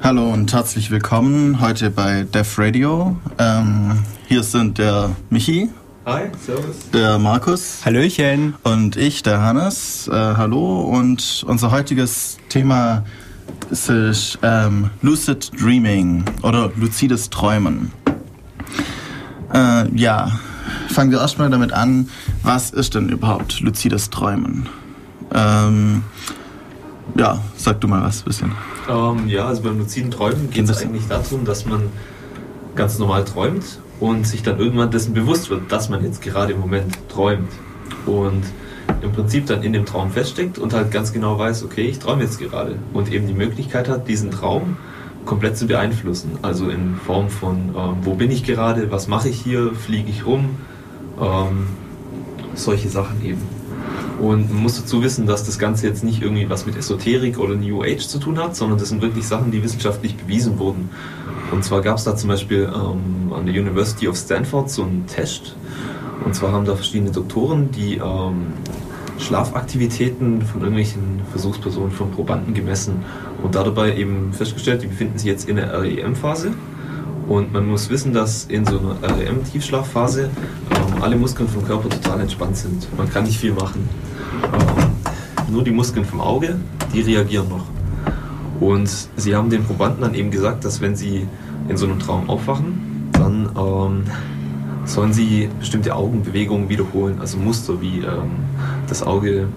Hallo und herzlich willkommen heute bei Def Radio. Ähm, hier sind der Michi. Hi, servus. Der Markus. Hallöchen. Und ich, der Hannes. Äh, hallo. Und unser heutiges Thema ist ähm, Lucid Dreaming oder lucides Träumen. Äh, ja, fangen wir erstmal damit an, was ist denn überhaupt lucides Träumen? Ähm, ja, sag du mal was ein bisschen. Ähm, ja, also beim luziden Träumen geht es eigentlich darum, dass man ganz normal träumt und sich dann irgendwann dessen bewusst wird, dass man jetzt gerade im Moment träumt. Und im Prinzip dann in dem Traum feststeckt und halt ganz genau weiß, okay, ich träume jetzt gerade. Und eben die Möglichkeit hat, diesen Traum komplett zu beeinflussen. Also in Form von, ähm, wo bin ich gerade, was mache ich hier, fliege ich rum, ähm, solche Sachen eben. Und man muss dazu wissen, dass das Ganze jetzt nicht irgendwie was mit Esoterik oder New Age zu tun hat, sondern das sind wirklich Sachen, die wissenschaftlich bewiesen wurden. Und zwar gab es da zum Beispiel ähm, an der University of Stanford so einen Test. Und zwar haben da verschiedene Doktoren, die ähm, Schlafaktivitäten von irgendwelchen Versuchspersonen, von Probanden gemessen und dabei eben festgestellt, die befinden sich jetzt in der REM-Phase. Und man muss wissen, dass in so einer REM-Tiefschlafphase ähm, alle Muskeln vom Körper total entspannt sind. Man kann nicht viel machen. Ähm, nur die Muskeln vom Auge, die reagieren noch. Und sie haben den Probanden dann eben gesagt, dass wenn sie in so einem Traum aufwachen, dann ähm, sollen sie bestimmte Augenbewegungen wiederholen, also Muster wie ähm, das Auge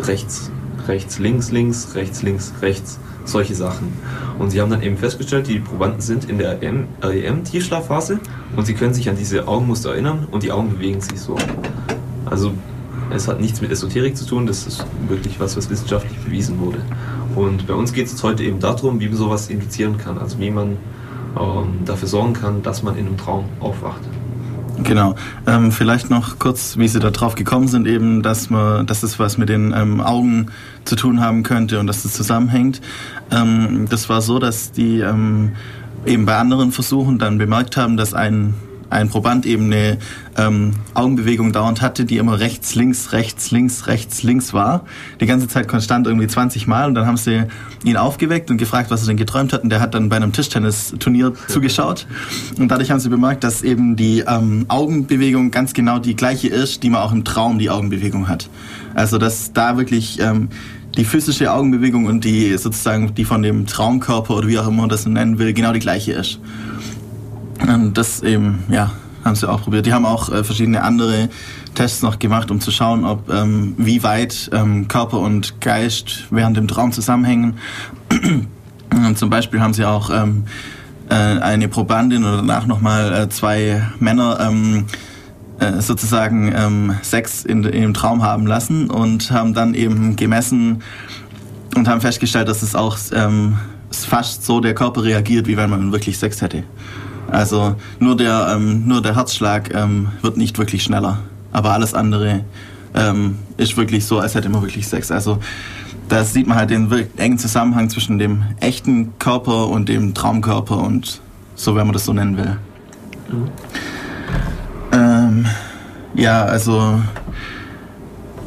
rechts, rechts, links, links, rechts, links, rechts, solche Sachen. Und sie haben dann eben festgestellt, die Probanden sind in der REM-Tiefschlafphase und sie können sich an diese Augenmuster erinnern und die Augen bewegen sich so. Also es hat nichts mit Esoterik zu tun, das ist wirklich was, was wissenschaftlich bewiesen wurde. Und bei uns geht es heute eben darum, wie man sowas induzieren kann, also wie man ähm, dafür sorgen kann, dass man in einem Traum aufwacht. Genau. Ähm, vielleicht noch kurz, wie Sie da drauf gekommen sind, eben, dass man, dass es was mit den ähm, Augen zu tun haben könnte und dass es das zusammenhängt. Ähm, das war so, dass die ähm, eben bei anderen Versuchen dann bemerkt haben, dass ein ein Proband eben eine ähm, Augenbewegung dauernd hatte, die immer rechts, links, rechts, links, rechts, links war. Die ganze Zeit konstant irgendwie 20 Mal und dann haben sie ihn aufgeweckt und gefragt, was er denn geträumt hat und der hat dann bei einem Tischtennisturnier zugeschaut und dadurch haben sie bemerkt, dass eben die ähm, Augenbewegung ganz genau die gleiche ist, die man auch im Traum die Augenbewegung hat. Also dass da wirklich ähm, die physische Augenbewegung und die sozusagen die von dem Traumkörper oder wie auch immer man das nennen will, genau die gleiche ist. Und das eben, ja, haben sie auch probiert. Die haben auch äh, verschiedene andere Tests noch gemacht, um zu schauen, ob ähm, wie weit ähm, Körper und Geist während dem Traum zusammenhängen. Zum Beispiel haben sie auch ähm, äh, eine Probandin oder danach nochmal äh, zwei Männer ähm, äh, sozusagen ähm, Sex in, in dem Traum haben lassen und haben dann eben gemessen und haben festgestellt, dass es auch ähm, fast so der Körper reagiert, wie wenn man wirklich Sex hätte. Also nur der, ähm, nur der Herzschlag ähm, wird nicht wirklich schneller. Aber alles andere ähm, ist wirklich so, als hätte man wirklich Sex. Also da sieht man halt den engen Zusammenhang zwischen dem echten Körper und dem Traumkörper und so, wenn man das so nennen will. Mhm. Ähm, ja, also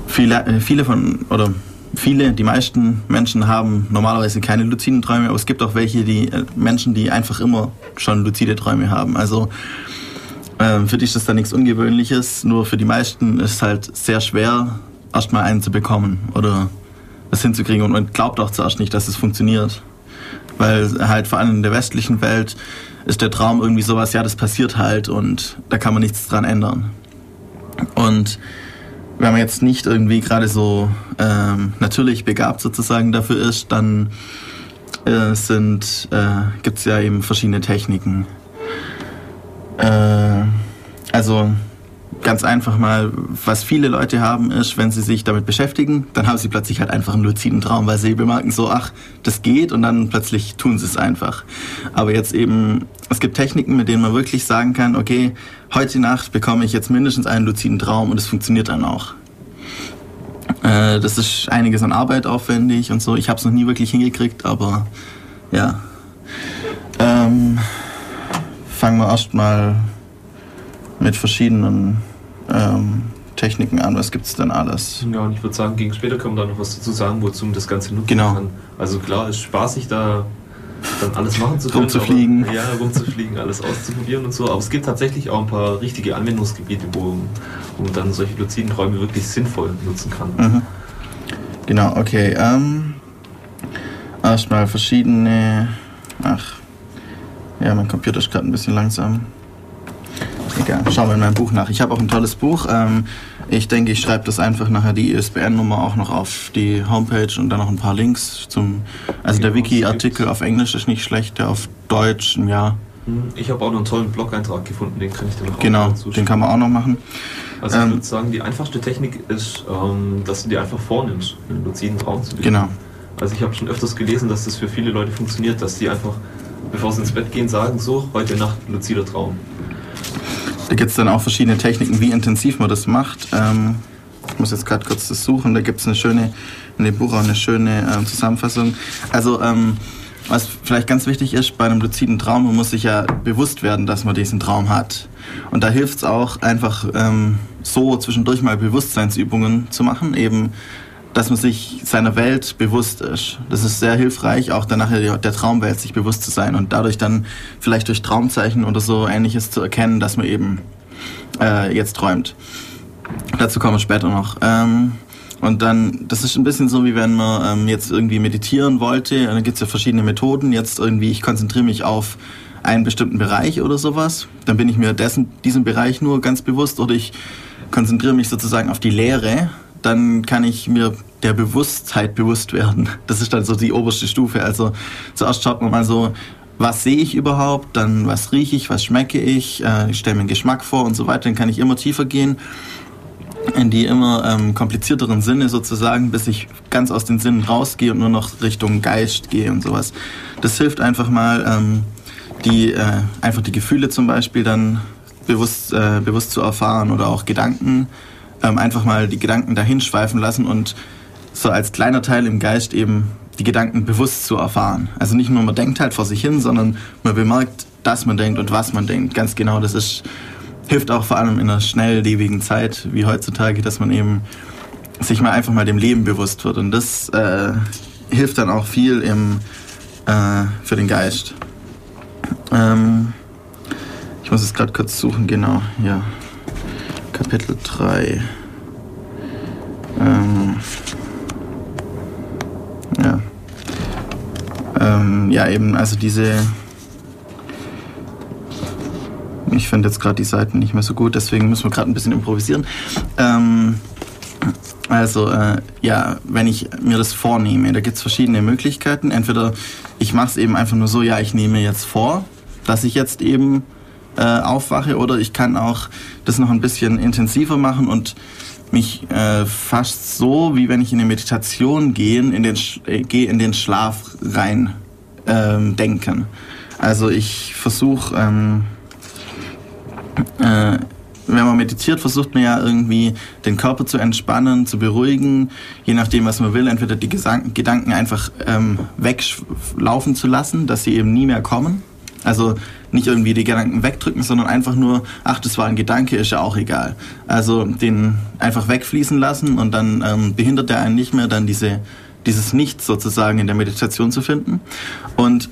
viele, äh, viele von, oder viele, die meisten Menschen haben normalerweise keine luziden Träume, aber es gibt auch welche, die äh, Menschen, die einfach immer schon luzide Träume haben. Also äh, für dich ist das da nichts Ungewöhnliches, nur für die meisten ist es halt sehr schwer, erstmal einen zu bekommen oder das hinzukriegen und man glaubt auch zuerst nicht, dass es funktioniert. Weil halt vor allem in der westlichen Welt ist der Traum irgendwie sowas, ja, das passiert halt und da kann man nichts dran ändern. Und wenn man jetzt nicht irgendwie gerade so ähm, natürlich begabt sozusagen dafür ist, dann äh, sind, äh, gibt es ja eben verschiedene Techniken. Äh, also ganz einfach mal, was viele Leute haben, ist, wenn sie sich damit beschäftigen, dann haben sie plötzlich halt einfach einen luziden Traum, weil sie bemerken so, ach, das geht und dann plötzlich tun sie es einfach. Aber jetzt eben, es gibt Techniken, mit denen man wirklich sagen kann, okay, heute Nacht bekomme ich jetzt mindestens einen luziden Traum und es funktioniert dann auch. Äh, das ist einiges an Arbeit aufwendig und so. Ich habe es noch nie wirklich hingekriegt, aber ja. Ähm, fangen wir erstmal mit verschiedenen ähm, Techniken an. Was gibt es denn alles? Ja, und ich würde sagen, gegen später können wir da noch was dazu sagen, wozu man das Ganze nutzen genau. kann. Also klar, ist spaßig da dann alles machen zu können. Rumzufliegen. Aber, ja, rumzufliegen, alles auszuprobieren und so. Aber es gibt tatsächlich auch ein paar richtige Anwendungsgebiete, wo, wo man dann solche luziden Träume wirklich sinnvoll nutzen kann. Mhm. Genau, okay. Ähm, erstmal verschiedene. Ach, ja, mein Computer ist gerade ein bisschen langsam. Egal, schauen wir in meinem Buch nach. Ich habe auch ein tolles Buch. Ähm, ich denke, ich schreibe das einfach nachher die ISBN-Nummer auch noch auf die Homepage und dann noch ein paar Links zum. Also der Genau, Wiki-Artikel auf Englisch ist nicht schlecht, der auf Deutsch, ja. Hm, Ich habe auch noch einen tollen Blog-Eintrag gefunden, den kann ich dir noch Genau, auch dazu den kann man auch noch machen. Also ich ähm, würde sagen, die einfachste Technik ist, ähm, dass du dir einfach vornimmst, einen luziden Traum zu beginnen. Genau. Also ich habe schon öfters gelesen, dass das für viele Leute funktioniert, dass die einfach, bevor sie ins Bett gehen, sagen, so, heute Nacht luzider Traum. Da gibt es dann auch verschiedene Techniken, wie intensiv man das macht. Ähm, ich muss jetzt gerade kurz das suchen. Da gibt es eine schöne, in dem Buch auch eine schöne ähm, Zusammenfassung. Also, ähm, was vielleicht ganz wichtig ist bei einem luziden Traum, man muss sich ja bewusst werden, dass man diesen Traum hat. Und da hilft es auch einfach ähm, so zwischendurch mal Bewusstseinsübungen zu machen, eben dass man sich seiner Welt bewusst ist. Das ist sehr hilfreich, auch dann nachher der Traumwelt sich bewusst zu sein und dadurch dann vielleicht durch Traumzeichen oder so ähnliches zu erkennen, dass man eben äh, jetzt träumt. Dazu kommen wir später noch. Ähm, und dann, das ist ein bisschen so, wie wenn man ähm, jetzt irgendwie meditieren wollte. Dann gibt es ja verschiedene Methoden. Jetzt irgendwie, ich konzentriere mich auf einen bestimmten Bereich oder sowas. Dann bin ich mir dessen, diesem Bereich nur ganz bewusst oder ich konzentriere mich sozusagen auf die Lehre. Dann kann ich mir der Bewusstheit bewusst werden. Das ist dann so die oberste Stufe. Also zuerst schaut man mal so, was sehe ich überhaupt, dann was rieche ich, was schmecke ich, äh, ich stelle mir einen Geschmack vor und so weiter. Dann kann ich immer tiefer gehen in die immer ähm, komplizierteren Sinne sozusagen, bis ich ganz aus den Sinnen rausgehe und nur noch Richtung Geist gehe und sowas. Das hilft einfach mal, ähm, die, äh, einfach die Gefühle zum Beispiel dann bewusst, äh, bewusst zu erfahren oder auch Gedanken, ähm, einfach mal die Gedanken dahin schweifen lassen und so als kleiner Teil im Geist eben die Gedanken bewusst zu erfahren. Also nicht nur man denkt halt vor sich hin, sondern man bemerkt, dass man denkt und was man denkt. Ganz genau, das ist hilft auch vor allem in einer schnelllebigen Zeit wie heutzutage, dass man eben sich mal einfach mal dem Leben bewusst wird. Und das äh, hilft dann auch viel im, äh, für den Geist. Ähm, ich muss es gerade kurz suchen, genau, ja. Kapitel 3. Ähm, ja. Ähm, ja, eben, also diese ich finde jetzt gerade die Seiten nicht mehr so gut, deswegen müssen wir gerade ein bisschen improvisieren. Ähm, also, äh, ja, wenn ich mir das vornehme, da gibt es verschiedene Möglichkeiten. Entweder ich mache es eben einfach nur so, ja, ich nehme jetzt vor, dass ich jetzt eben äh, aufwache, oder ich kann auch das noch ein bisschen intensiver machen und mich äh, fast so, wie wenn ich in eine Meditation gehe, in den, äh, gehe in den Schlaf rein ähm, denken. Also ich versuche... Ähm, äh, wenn man meditiert, versucht man ja irgendwie den Körper zu entspannen, zu beruhigen, je nachdem, was man will, entweder die Gesang Gedanken einfach ähm, weglaufen zu lassen, dass sie eben nie mehr kommen. Also nicht irgendwie die Gedanken wegdrücken, sondern einfach nur, ach, das war ein Gedanke, ist ja auch egal. Also den einfach wegfließen lassen und dann ähm, behindert er einen nicht mehr, dann diese, dieses Nichts sozusagen in der Meditation zu finden. Und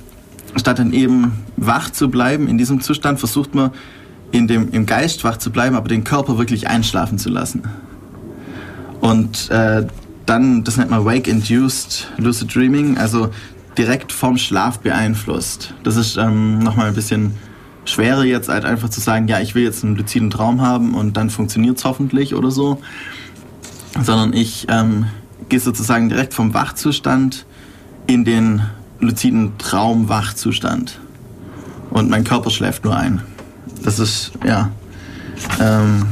statt dann eben wach zu bleiben in diesem Zustand, versucht man in dem, im Geist wach zu bleiben, aber den Körper wirklich einschlafen zu lassen. Und äh, dann, das nennt man Wake-Induced Lucid Dreaming, also direkt vom Schlaf beeinflusst. Das ist ähm, nochmal ein bisschen schwerer jetzt, halt einfach zu sagen, ja, ich will jetzt einen luziden Traum haben und dann funktioniert es hoffentlich oder so. Sondern ich ähm, gehe sozusagen direkt vom Wachzustand in den luziden Traumwachzustand. Und mein Körper schläft nur ein. Das ist, ja, ähm,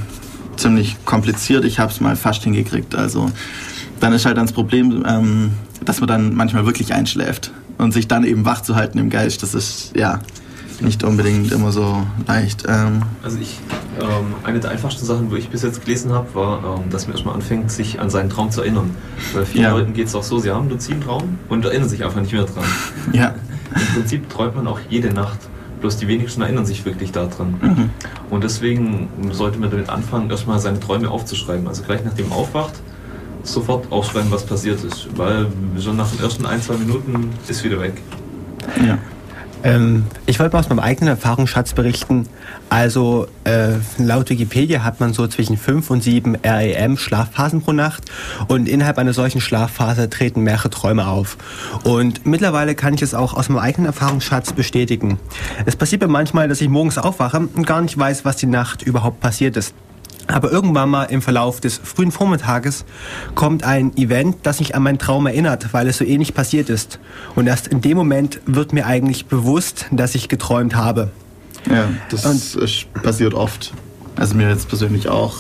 ziemlich kompliziert. Ich habe es mal fast hingekriegt. Also dann ist halt das Problem, ähm, dass man dann manchmal wirklich einschläft und sich dann eben wach zu halten im Geist. Das ist ja nicht unbedingt immer so leicht. Ähm, Also ich, ähm, eine der einfachsten Sachen, wo ich bis jetzt gelesen habe, war, ähm, dass man erstmal anfängt, sich an seinen Traum zu erinnern. Bei vielen Ja. Leuten geht es auch so, sie haben einen luziden Traum und erinnern sich einfach nicht mehr dran. ja, Im Prinzip träumt man auch jede Nacht. Bloß die wenigsten erinnern sich wirklich daran. Mhm. Und deswegen sollte man damit anfangen, erstmal seine Träume aufzuschreiben. Also gleich nachdem man aufwacht, sofort aufschreiben, was passiert ist. Weil schon nach den ersten ein, zwei Minuten ist wieder weg. ja. Ähm, ich wollte mal aus meinem eigenen Erfahrungsschatz berichten. Also äh, laut Wikipedia hat man so zwischen 5 und 7 REM Schlafphasen pro Nacht und innerhalb einer solchen Schlafphase treten mehrere Träume auf. Und mittlerweile kann ich es auch aus meinem eigenen Erfahrungsschatz bestätigen. Es passiert mir manchmal, dass ich morgens aufwache und gar nicht weiß, was die Nacht überhaupt passiert ist. Aber irgendwann mal im Verlauf des frühen Vormittages kommt ein Event, das mich an meinen Traum erinnert, weil es so ähnlich passiert ist. Und erst in dem Moment wird mir eigentlich bewusst, dass ich geträumt habe. Ja, das Und passiert oft. Also mir jetzt persönlich auch.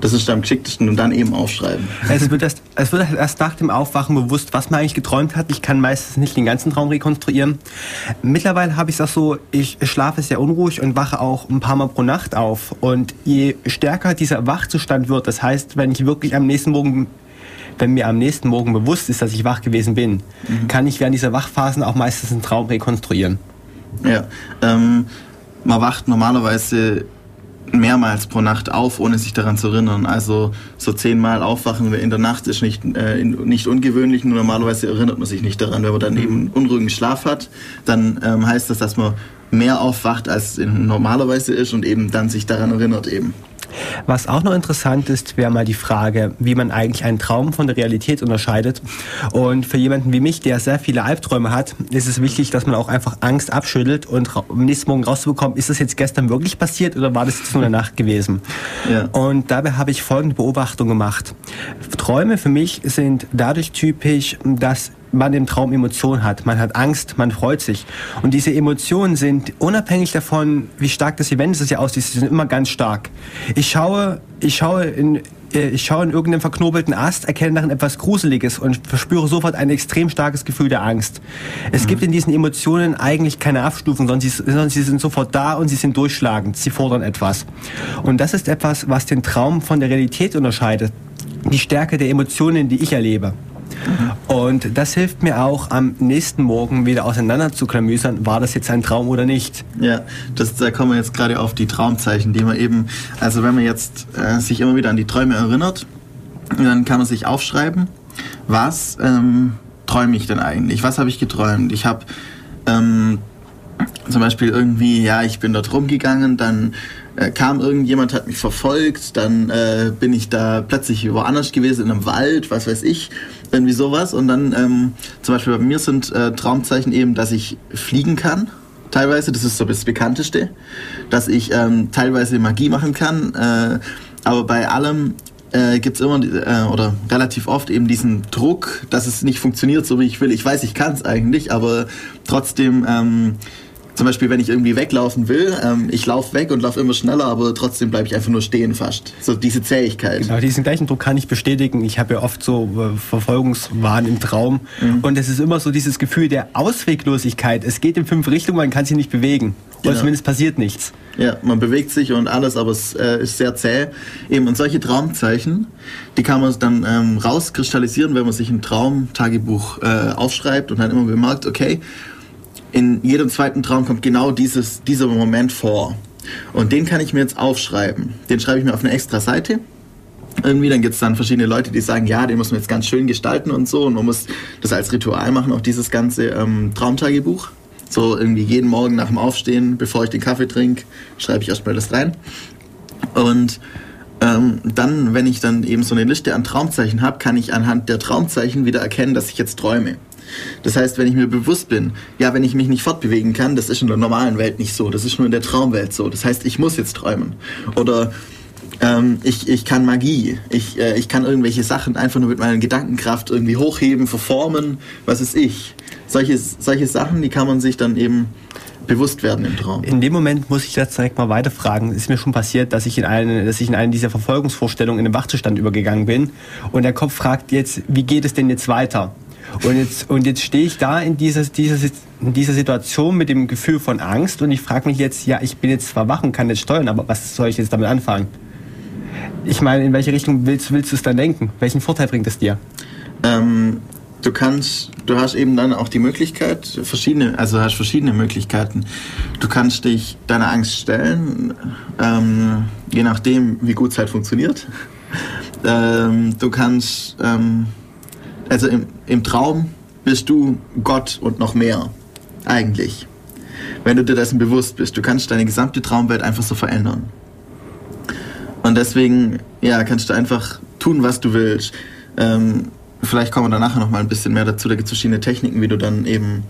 Das ist am geschicktesten und dann eben aufschreiben. Es wird, erst, es wird erst nach dem Aufwachen bewusst, was man eigentlich geträumt hat. Ich kann meistens nicht den ganzen Traum rekonstruieren. Mittlerweile habe ich es auch so, ich schlafe sehr unruhig und wache auch ein paar Mal pro Nacht auf. Und je stärker dieser Wachzustand wird, das heißt, wenn ich wirklich am nächsten Morgen wenn mir am nächsten Morgen bewusst ist, dass ich wach gewesen bin, mhm. kann ich während dieser Wachphasen auch meistens einen Traum rekonstruieren. Ja, ähm, man wacht normalerweise mehrmals pro Nacht auf, ohne sich daran zu erinnern. Also so zehnmal aufwachen in der Nacht ist nicht, äh, nicht ungewöhnlich, nur normalerweise erinnert man sich nicht daran. Wenn man dann eben unruhigen Schlaf hat, dann ähm, heißt das, dass man mehr aufwacht, als normalerweise ist und eben dann sich daran erinnert eben. Was auch noch interessant ist, wäre mal die Frage, wie man eigentlich einen Traum von der Realität unterscheidet. Und für jemanden wie mich, der sehr viele Albträume hat, ist es wichtig, dass man auch einfach Angst abschüttelt und am nächsten Morgen rauszubekommen, ist das jetzt gestern wirklich passiert oder war das jetzt nur eine Nacht gewesen? Ja. Und dabei habe ich folgende Beobachtung gemacht. Träume für mich sind dadurch typisch, dass man im Traum Emotionen hat. Man hat Angst, man freut sich. Und diese Emotionen sind unabhängig davon, wie stark das Event ist, ja aussieht, sind immer ganz stark. Ich schaue, ich schaue in, äh, ich schaue in irgendeinem verknobelten Ast, erkenne darin etwas Gruseliges und verspüre sofort ein extrem starkes Gefühl der Angst. Es mhm. gibt in diesen Emotionen eigentlich keine Abstufung, sondern sie, sondern sie sind sofort da und sie sind durchschlagend. Sie fordern etwas. Und das ist etwas, was den Traum von der Realität unterscheidet. Die Stärke der Emotionen, die ich erlebe. Und das hilft mir auch am nächsten Morgen wieder auseinander zu klamüsern, war das jetzt ein Traum oder nicht. Ja, das, da kommen wir jetzt gerade auf die Traumzeichen, die man eben, also wenn man jetzt äh, sich immer wieder an die Träume erinnert, dann kann man sich aufschreiben, was ähm, träume ich denn eigentlich? Was habe ich geträumt? Ich habe ähm, zum Beispiel irgendwie, ja, ich bin dort rumgegangen, dann äh, kam irgendjemand, hat mich verfolgt, dann äh, bin ich da plötzlich woanders gewesen, in einem Wald, was weiß ich, irgendwie sowas. Und dann ähm, zum Beispiel bei mir sind äh, Traumzeichen eben, dass ich fliegen kann. Teilweise, das ist so das Bekannteste, dass ich ähm, teilweise Magie machen kann, äh, aber bei allem äh, gibt es immer äh, oder relativ oft eben diesen Druck, dass es nicht funktioniert so wie ich will. Ich weiß, ich kann es eigentlich, aber trotzdem ähm, zum Beispiel, wenn ich irgendwie weglaufen will, ähm, ich laufe weg und laufe immer schneller, aber trotzdem bleibe ich einfach nur stehen fast. So diese Zähigkeit. Genau, diesen gleichen Druck kann ich bestätigen. Ich habe ja oft so äh, Verfolgungswahn im Traum mhm. und es ist immer so dieses Gefühl der Ausweglosigkeit. Es geht in fünf Richtungen, man kann sich nicht bewegen. Oder genau. zumindest passiert nichts. Ja, man bewegt sich und alles, aber es äh, ist sehr zäh. Eben, und solche Traumzeichen, die kann man dann ähm, rauskristallisieren, wenn man sich ein Traumtagebuch äh, aufschreibt und dann immer bemerkt, okay, in jedem zweiten Traum kommt genau dieses, dieser Moment vor. Und den kann ich mir jetzt aufschreiben. Den schreibe ich mir auf eine extra Seite. Irgendwie, dann gibt es dann verschiedene Leute, die sagen, ja, den muss man jetzt ganz schön gestalten und so. Und man muss das als Ritual machen, auch dieses ganze ähm, Traumtagebuch. So irgendwie jeden Morgen nach dem Aufstehen, bevor ich den Kaffee trinke, schreibe ich erstmal das rein. Und ähm, dann, wenn ich dann eben so eine Liste an Traumzeichen habe, kann ich anhand der Traumzeichen wieder erkennen, dass ich jetzt träume. Das heißt, wenn ich mir bewusst bin, ja, wenn ich mich nicht fortbewegen kann, das ist in der normalen Welt nicht so, das ist nur in der Traumwelt so. Das heißt, ich muss jetzt träumen. Oder ähm, ich, ich kann Magie, ich, äh, ich kann irgendwelche Sachen einfach nur mit meiner Gedankenkraft irgendwie hochheben, verformen, was ist ich. Solche, solche Sachen, die kann man sich dann eben bewusst werden im Traum. In dem Moment muss ich jetzt direkt mal weiterfragen. Es ist mir schon passiert, dass ich in eine, dass ich in eine dieser Verfolgungsvorstellungen in den Wachzustand übergegangen bin und der Kopf fragt jetzt, wie geht es denn jetzt weiter? Und jetzt, und jetzt stehe ich da in dieser, dieser, in dieser Situation mit dem Gefühl von Angst und ich frage mich jetzt, ja, ich bin jetzt zwar wach und kann jetzt steuern, aber was soll ich jetzt damit anfangen? Ich meine, in welche Richtung willst, willst du es dann denken? Welchen Vorteil bringt es dir? Ähm, du kannst, du hast eben dann auch die Möglichkeit, verschiedene, also hast verschiedene Möglichkeiten. Du kannst dich deiner Angst stellen, ähm, je nachdem, wie gut es halt funktioniert. Ähm, du kannst ähm, also im, im Traum bist du Gott und noch mehr, eigentlich. wenn du dir dessen bewusst bist. Du kannst deine gesamte Traumwelt einfach so verändern. Und deswegen, ja, kannst du einfach tun, was du willst. Ähm, vielleicht kommen wir da nachher noch mal ein bisschen mehr dazu. Da gibt es verschiedene Techniken, wie du dann eben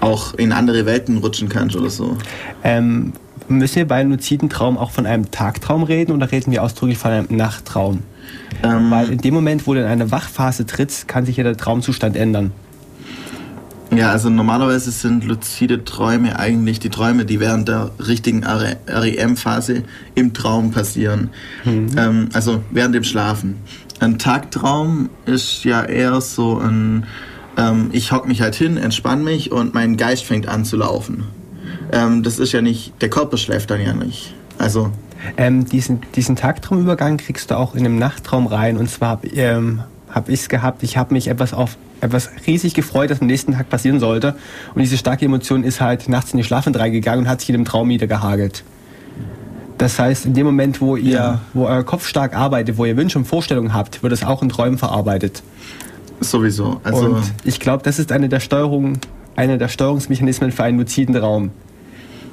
auch in andere Welten rutschen kannst oder so. Ähm, müssen wir bei einem luziden Traum auch von einem Tagtraum reden oder reden wir ausdrücklich von einem Nachttraum? Ähm, Weil in dem Moment, wo du in eine Wachphase trittst, kann sich ja der Traumzustand ändern. Ja, also normalerweise sind luzide Träume eigentlich die Träume, die während der richtigen REM-Phase im Traum passieren. Mhm. Ähm, also während dem Schlafen. Ein Tagtraum ist ja eher so ein, ähm, ich hock mich halt hin, entspann mich und mein Geist fängt an zu laufen. Ähm, das ist ja nicht, der Körper schläft dann ja nicht. Also ähm, diesen, diesen Tagtraumübergang kriegst du auch in einem Nachttraum rein. Und zwar ähm, habe ich es gehabt, ich habe mich etwas auf etwas riesig gefreut, das am nächsten Tag passieren sollte. Und diese starke Emotion ist halt nachts in die Schlafend reingegangen und hat sich in dem Traum wieder gehagelt. Das heißt, in dem Moment, wo ihr, ja. wo euer Kopf stark arbeitet, wo ihr Wünsche und Vorstellungen habt, wird es auch in Träumen verarbeitet. Sowieso. Also und ich glaube, das ist eine der Steuerungen, einer der Steuerungsmechanismen für einen luziden Raum.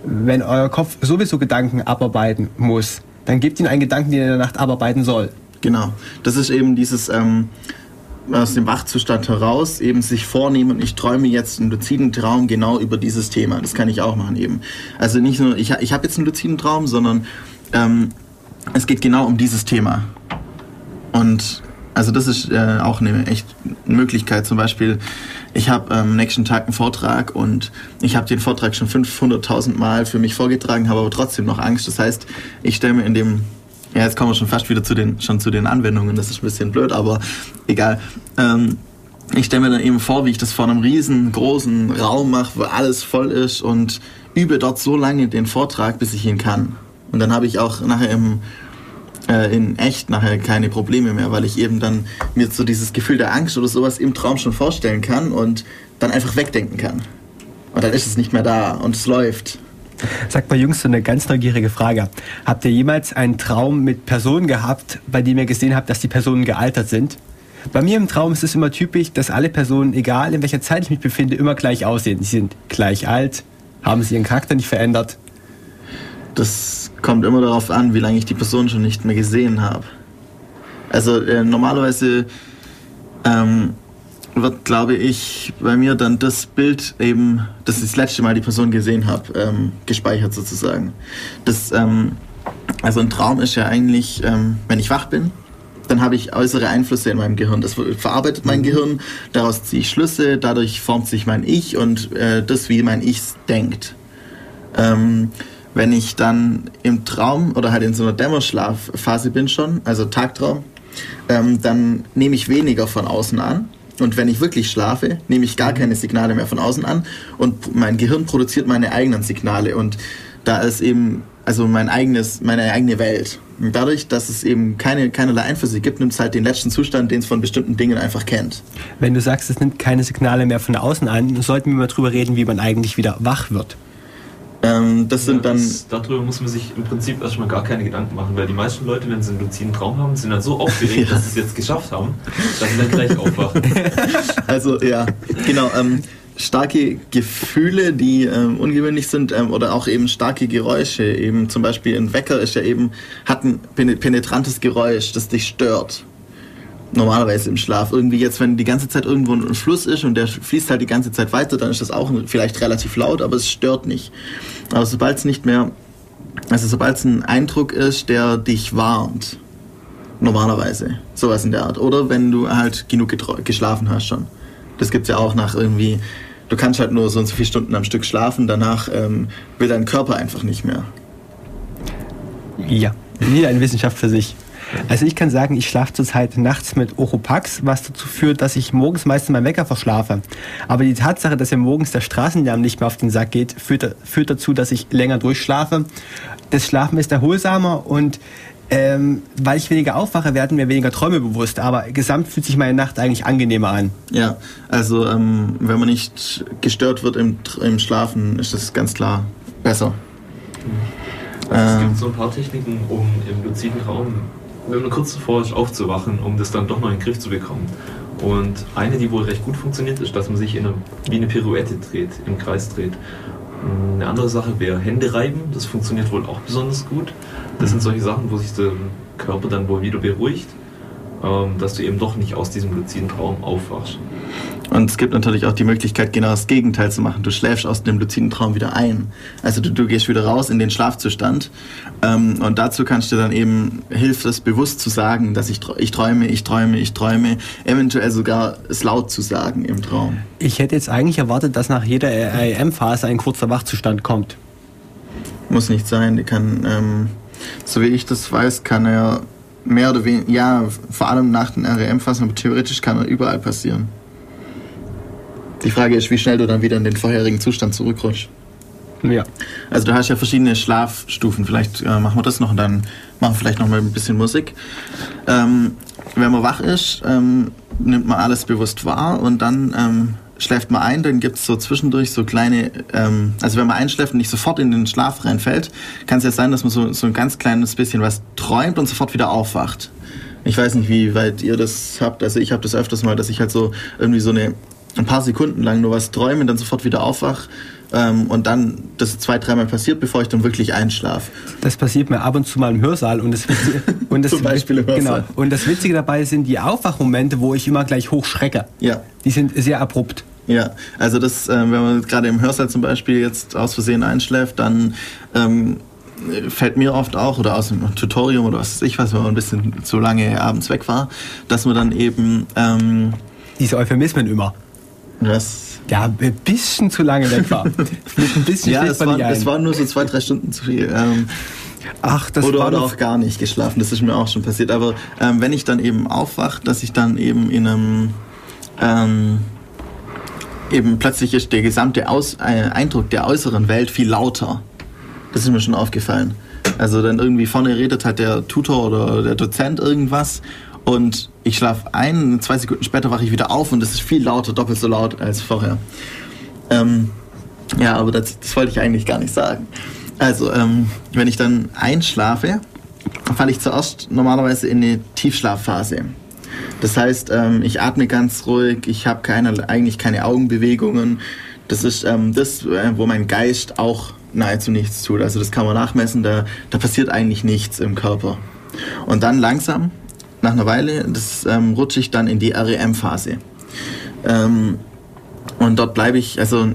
Wenn euer Kopf sowieso Gedanken abarbeiten muss, dann gebt ihm einen Gedanken, den er in der Nacht abarbeiten soll. Genau. Das ist eben dieses ähm, aus dem Wachzustand heraus eben sich vornehmen, ich träume jetzt einen luziden Traum genau über dieses Thema. Das kann ich auch machen eben. Also nicht nur, ich, ich habe jetzt einen luziden Traum, sondern ähm, es geht genau um dieses Thema. Und also das ist äh, auch eine echt Möglichkeit. Zum Beispiel, ich habe am ähm, nächsten Tag einen Vortrag und ich habe den Vortrag schon 500.000 Mal für mich vorgetragen, habe aber trotzdem noch Angst. Das heißt, ich stelle mir in dem ja, jetzt kommen wir schon fast wieder zu den, schon zu den Anwendungen. Das ist ein bisschen blöd, aber egal. Ähm, ich stelle mir dann eben vor, wie ich das vor einem riesengroßen Raum mache, wo alles voll ist und übe dort so lange den Vortrag, bis ich ihn kann. Und dann habe ich auch nachher im, äh, in echt nachher keine Probleme mehr, weil ich eben dann mir so dieses Gefühl der Angst oder sowas im Traum schon vorstellen kann und dann einfach wegdenken kann. Und dann ist es nicht mehr da und es läuft. Sag mal, Jungs, so eine ganz neugierige Frage. Habt ihr jemals einen Traum mit Personen gehabt, bei dem ihr gesehen habt, dass die Personen gealtert sind? Bei mir im Traum ist es immer typisch, dass alle Personen, egal in welcher Zeit ich mich befinde, immer gleich aussehen. Sie sind gleich alt, haben sie ihren Charakter nicht verändert. Das kommt immer darauf an, wie lange ich die Person schon nicht mehr gesehen habe. Also äh, normalerweise ähm, wird, glaube ich, bei mir dann das Bild eben, das ich das letzte Mal die Person gesehen habe, ähm, gespeichert sozusagen. Das, ähm, also ein Traum ist ja eigentlich, ähm, wenn ich wach bin, dann habe ich äußere Einflüsse in meinem Gehirn. Das verarbeitet mein. Gehirn, daraus ziehe ich Schlüsse, dadurch formt sich mein Ich und äh, das, wie mein Ich denkt. Ähm, wenn ich dann im Traum oder halt in so einer Dämmerschlafphase bin schon, also Tagtraum, ähm, dann nehme ich weniger von außen an und wenn ich wirklich schlafe, nehme ich gar mhm. keine Signale mehr von außen an und mein Gehirn produziert meine eigenen Signale und da ist eben also mein eigenes, meine eigene Welt. Und dadurch, dass es eben keine, keinerlei Einflüsse gibt, nimmt es halt den letzten Zustand, den es von bestimmten Dingen einfach kennt. Wenn du sagst, es nimmt keine Signale mehr von außen an, sollten wir mal drüber reden, wie man eigentlich wieder wach wird. Ähm, das sind ja, das, dann. darüber muss man sich im Prinzip erstmal gar keine Gedanken machen, weil die meisten Leute, wenn sie einen luziden Traum haben, sind dann so aufgeregt, ja. dass sie es jetzt geschafft haben, dass sie dann gleich aufwachen. Also ja, genau. Ähm, starke Gefühle, die ähm, ungewöhnlich sind, ähm, oder auch eben starke Geräusche. Eben zum Beispiel ein Wecker ist ja eben, hat ein penetrantes Geräusch, das dich stört normalerweise im Schlaf. Irgendwie jetzt, wenn die ganze Zeit irgendwo ein Fluss ist und der fließt halt die ganze Zeit weiter, dann ist das auch vielleicht relativ laut, aber es stört nicht. Aber sobald es nicht mehr, also sobald es ein Eindruck ist, der dich warnt, normalerweise, sowas in der Art. Oder wenn du halt genug geschlafen hast schon. Das gibt es ja auch nach irgendwie, du kannst halt nur so und so viele Stunden am Stück schlafen, danach ähm, will dein Körper einfach nicht mehr. Ja, nie eine Wissenschaft für sich. Also ich kann sagen, ich schlafe zurzeit nachts mit Oropax, was dazu führt, dass ich morgens meistens meinen Wecker verschlafe. Aber die Tatsache, dass mir morgens der Straßenlärm nicht mehr auf den Sack geht, führt, führt dazu, dass ich länger durchschlafe. Das Schlafen ist erholsamer und ähm, weil ich weniger aufwache, werden mir weniger Träume bewusst. Aber gesamt fühlt sich meine Nacht eigentlich angenehmer an. Ja, also ähm, wenn man nicht gestört wird im, im Schlafen, ist das ganz klar besser. Also es gibt so ein paar Techniken, um im luziden Raum wenn man kurz davor aufzuwachen, um das dann doch noch in den Griff zu bekommen. Und eine, die wohl recht gut funktioniert, ist, dass man sich in eine, wie eine Pirouette dreht, im Kreis dreht. Eine andere Sache wäre Hände reiben. Das funktioniert wohl auch besonders gut. Das sind solche Sachen, wo sich der Körper dann wohl wieder beruhigt, ähm, dass du eben doch nicht aus diesem luziden Traum aufwachst. Und es gibt natürlich auch die Möglichkeit, genau das Gegenteil zu machen. Du schläfst aus dem luziden Traum wieder ein. Also du, du gehst wieder raus in den Schlafzustand. Ähm, und dazu kannst du dann eben, hilft es bewusst zu sagen, dass ich, ich träume, ich träume, ich träume. Eventuell sogar es laut zu sagen im Traum. Ich hätte jetzt eigentlich erwartet, dass nach jeder REM-Phase ein kurzer Wachzustand kommt. Muss nicht sein. Die kann, ähm, so wie ich das weiß, kann er mehr oder weniger, ja, vor allem nach den REM-Phasen, aber theoretisch kann er überall passieren. Die Frage ist, wie schnell du dann wieder in den vorherigen Zustand zurückrutschst. Ja. Also du hast ja verschiedene Schlafstufen. Vielleicht äh, machen wir das noch und dann machen wir vielleicht noch mal ein bisschen Musik. Ähm, wenn man wach ist, ähm, nimmt man alles bewusst wahr und dann ähm, schläft man ein. Dann gibt es so zwischendurch so kleine, ähm, also wenn man einschläft und nicht sofort in den Schlaf reinfällt, kann es ja sein, dass man so, so ein ganz kleines bisschen was träumt und sofort wieder aufwacht. Ich weiß nicht, wie weit ihr das habt. Also ich habe das öfters mal, dass ich halt so irgendwie so eine ein paar Sekunden lang nur was träume, dann sofort wieder aufwach ähm, und dann das zwei, dreimal passiert, bevor ich dann wirklich einschlafe. Das passiert mir ab und zu mal im Hörsaal und das, Witzige, und das, Zum Beispiel im Hörsaal. Genau, und das Witzige dabei sind die Aufwachmomente, wo ich immer gleich hochschrecke. Ja. Die sind sehr abrupt. Ja, also das, äh, wenn man gerade im Hörsaal zum Beispiel jetzt aus Versehen einschläft, dann ähm, fällt mir oft auch, oder aus dem Tutorium oder was weiß ich was, wenn man ein bisschen zu lange abends weg war, dass man dann eben... Ähm, Diese Euphemismen immer. Was? Ja, ein bisschen zu lange weg war. Ein bisschen ja, es, war, es waren nur so zwei, drei Stunden zu viel. Ähm, Ach, das oder, war oder auch gar nicht geschlafen, das ist mir auch schon passiert. Aber ähm, wenn ich dann eben aufwache, dass ich dann eben in einem... Ähm, eben plötzlich ist der gesamte Aus, äh, Eindruck der äußeren Welt viel lauter. Das ist mir schon aufgefallen. Also dann irgendwie vorne redet halt der Tutor oder der Dozent irgendwas und ich schlafe ein, zwei Sekunden später wache ich wieder auf und es ist viel lauter, doppelt so laut als vorher. Ähm, ja, aber das, das wollte ich eigentlich gar nicht sagen. Also, ähm, wenn ich dann einschlafe, falle ich zuerst normalerweise in eine Tiefschlafphase. Das heißt, ähm, ich atme ganz ruhig, ich habe keine, eigentlich keine Augenbewegungen. Das ist ähm, das, äh, wo mein Geist auch nahezu nichts tut. Also das kann man nachmessen, da, da passiert eigentlich nichts im Körper. Und dann langsam, nach einer Weile, das ähm, rutsche ich dann in die REM-Phase. Ähm, und dort bleibe ich, also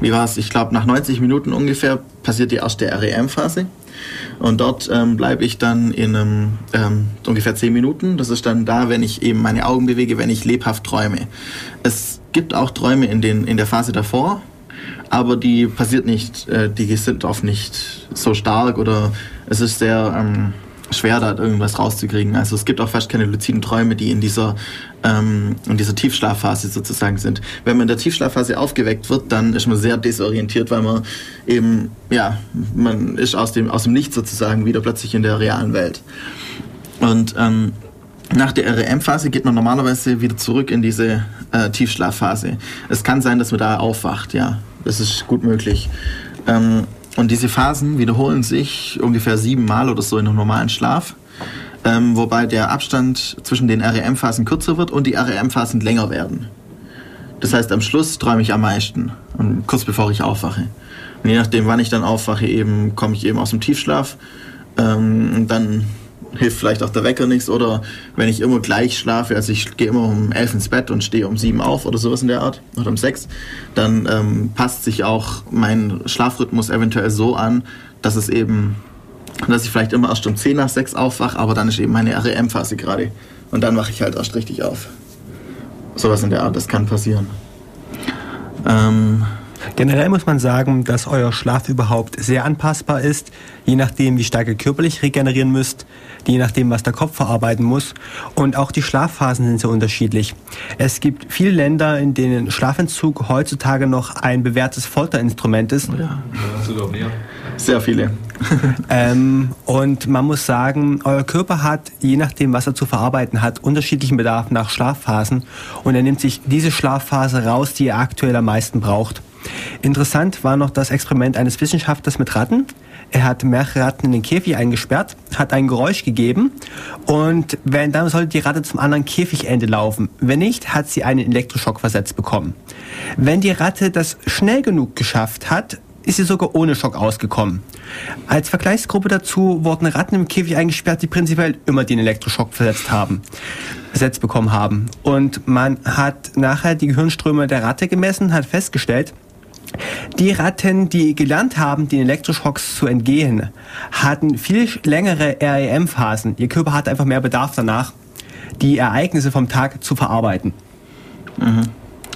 wie war es, ich glaube nach 90 Minuten ungefähr passiert die erste REM-Phase. Und dort ähm, bleibe ich dann in einem, ähm, ungefähr 10 Minuten. Das ist dann da, wenn ich eben meine Augen bewege, wenn ich lebhaft träume. Es gibt auch Träume in, den, in der Phase davor, aber die passiert nicht, äh, die sind oft nicht so stark oder es ist sehr ähm, schwer, da irgendwas rauszukriegen. Also es gibt auch fast keine luziden Träume, die in dieser, ähm, in dieser Tiefschlafphase sozusagen sind. Wenn man in der Tiefschlafphase aufgeweckt wird, dann ist man sehr desorientiert, weil man eben, ja, man ist aus dem, aus dem Nichts sozusagen wieder plötzlich in der realen Welt. Und ähm, nach der REM-Phase geht man normalerweise wieder zurück in diese äh, Tiefschlafphase. Es kann sein, dass man da aufwacht, ja. Das ist gut möglich. Ähm, und diese Phasen wiederholen sich ungefähr siebenmal oder so in einem normalen Schlaf. Ähm, wobei der Abstand zwischen den REM-Phasen kürzer wird und die REM-Phasen länger werden. Das heißt, am Schluss träume ich am meisten, kurz bevor ich aufwache. Und je nachdem, wann ich dann aufwache, eben komme ich eben aus dem Tiefschlaf. Ähm, dann hilft vielleicht auch der Wecker nichts. Oder wenn ich immer gleich schlafe, also ich gehe immer um elf ins Bett und stehe um sieben auf oder sowas in der Art, oder um sechs, dann ähm, passt sich auch mein Schlafrhythmus eventuell so an, dass es eben, dass ich vielleicht immer erst um zehn nach sechs aufwache, aber dann ist eben meine REM-Phase gerade. Und dann wache ich halt erst richtig auf. Sowas in der Art, das kann passieren. Ähm, Generell muss man sagen, dass euer Schlaf überhaupt sehr anpassbar ist, je nachdem, wie stark ihr körperlich regenerieren müsst, je nachdem, was der Kopf verarbeiten muss. Und auch die Schlafphasen sind sehr unterschiedlich. Es gibt viele Länder, in denen Schlafentzug heutzutage noch ein bewährtes Folterinstrument ist. ja, Ja, sogar mehr. sehr viele. Ähm, und man muss sagen, euer Körper hat, je nachdem, was er zu verarbeiten hat, unterschiedlichen Bedarf nach Schlafphasen. Und er nimmt sich diese Schlafphase raus, die er aktuell am meisten braucht. Interessant war noch das Experiment eines Wissenschaftlers mit Ratten. Er hat mehrere Ratten in den Käfig eingesperrt, hat ein Geräusch gegeben und wenn, dann sollte die Ratte zum anderen Käfigende laufen. Wenn nicht, hat sie einen Elektroschock versetzt bekommen. Wenn die Ratte das schnell genug geschafft hat, ist sie sogar ohne Schock ausgekommen. Als Vergleichsgruppe dazu wurden Ratten im Käfig eingesperrt, die prinzipiell immer den Elektroschock versetzt haben, versetzt bekommen haben. Und man hat nachher die Gehirnströme der Ratte gemessen, hat festgestellt, die Ratten, die gelernt haben, den Elektroschocks zu entgehen, hatten viel längere REM-Phasen. Ihr Körper hatte einfach mehr Bedarf danach, die Ereignisse vom Tag zu verarbeiten. Mhm.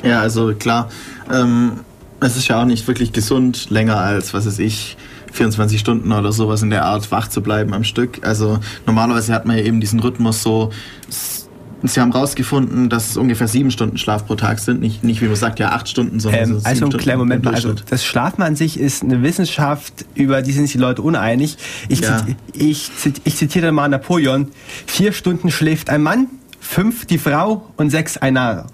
Ja, also klar, ähm, es ist ja auch nicht wirklich gesund, länger als, was weiß ich, 24 Stunden oder sowas in der Art wach zu bleiben am Stück. Also normalerweise hat man ja eben diesen Rhythmus so, Sie haben herausgefunden, dass es ungefähr sieben Stunden Schlaf pro Tag sind. Nicht, nicht wie man sagt, ja acht Stunden, sondern ähm, so Also einen kleinen Moment mal. Also das Schlafen an sich ist eine Wissenschaft, über die sind sich die Leute uneinig. Ich, ja. ziti ich, ich zitiere mal Napoleon. Vier Stunden schläft ein Mann, fünf die Frau und sechs ein Narr.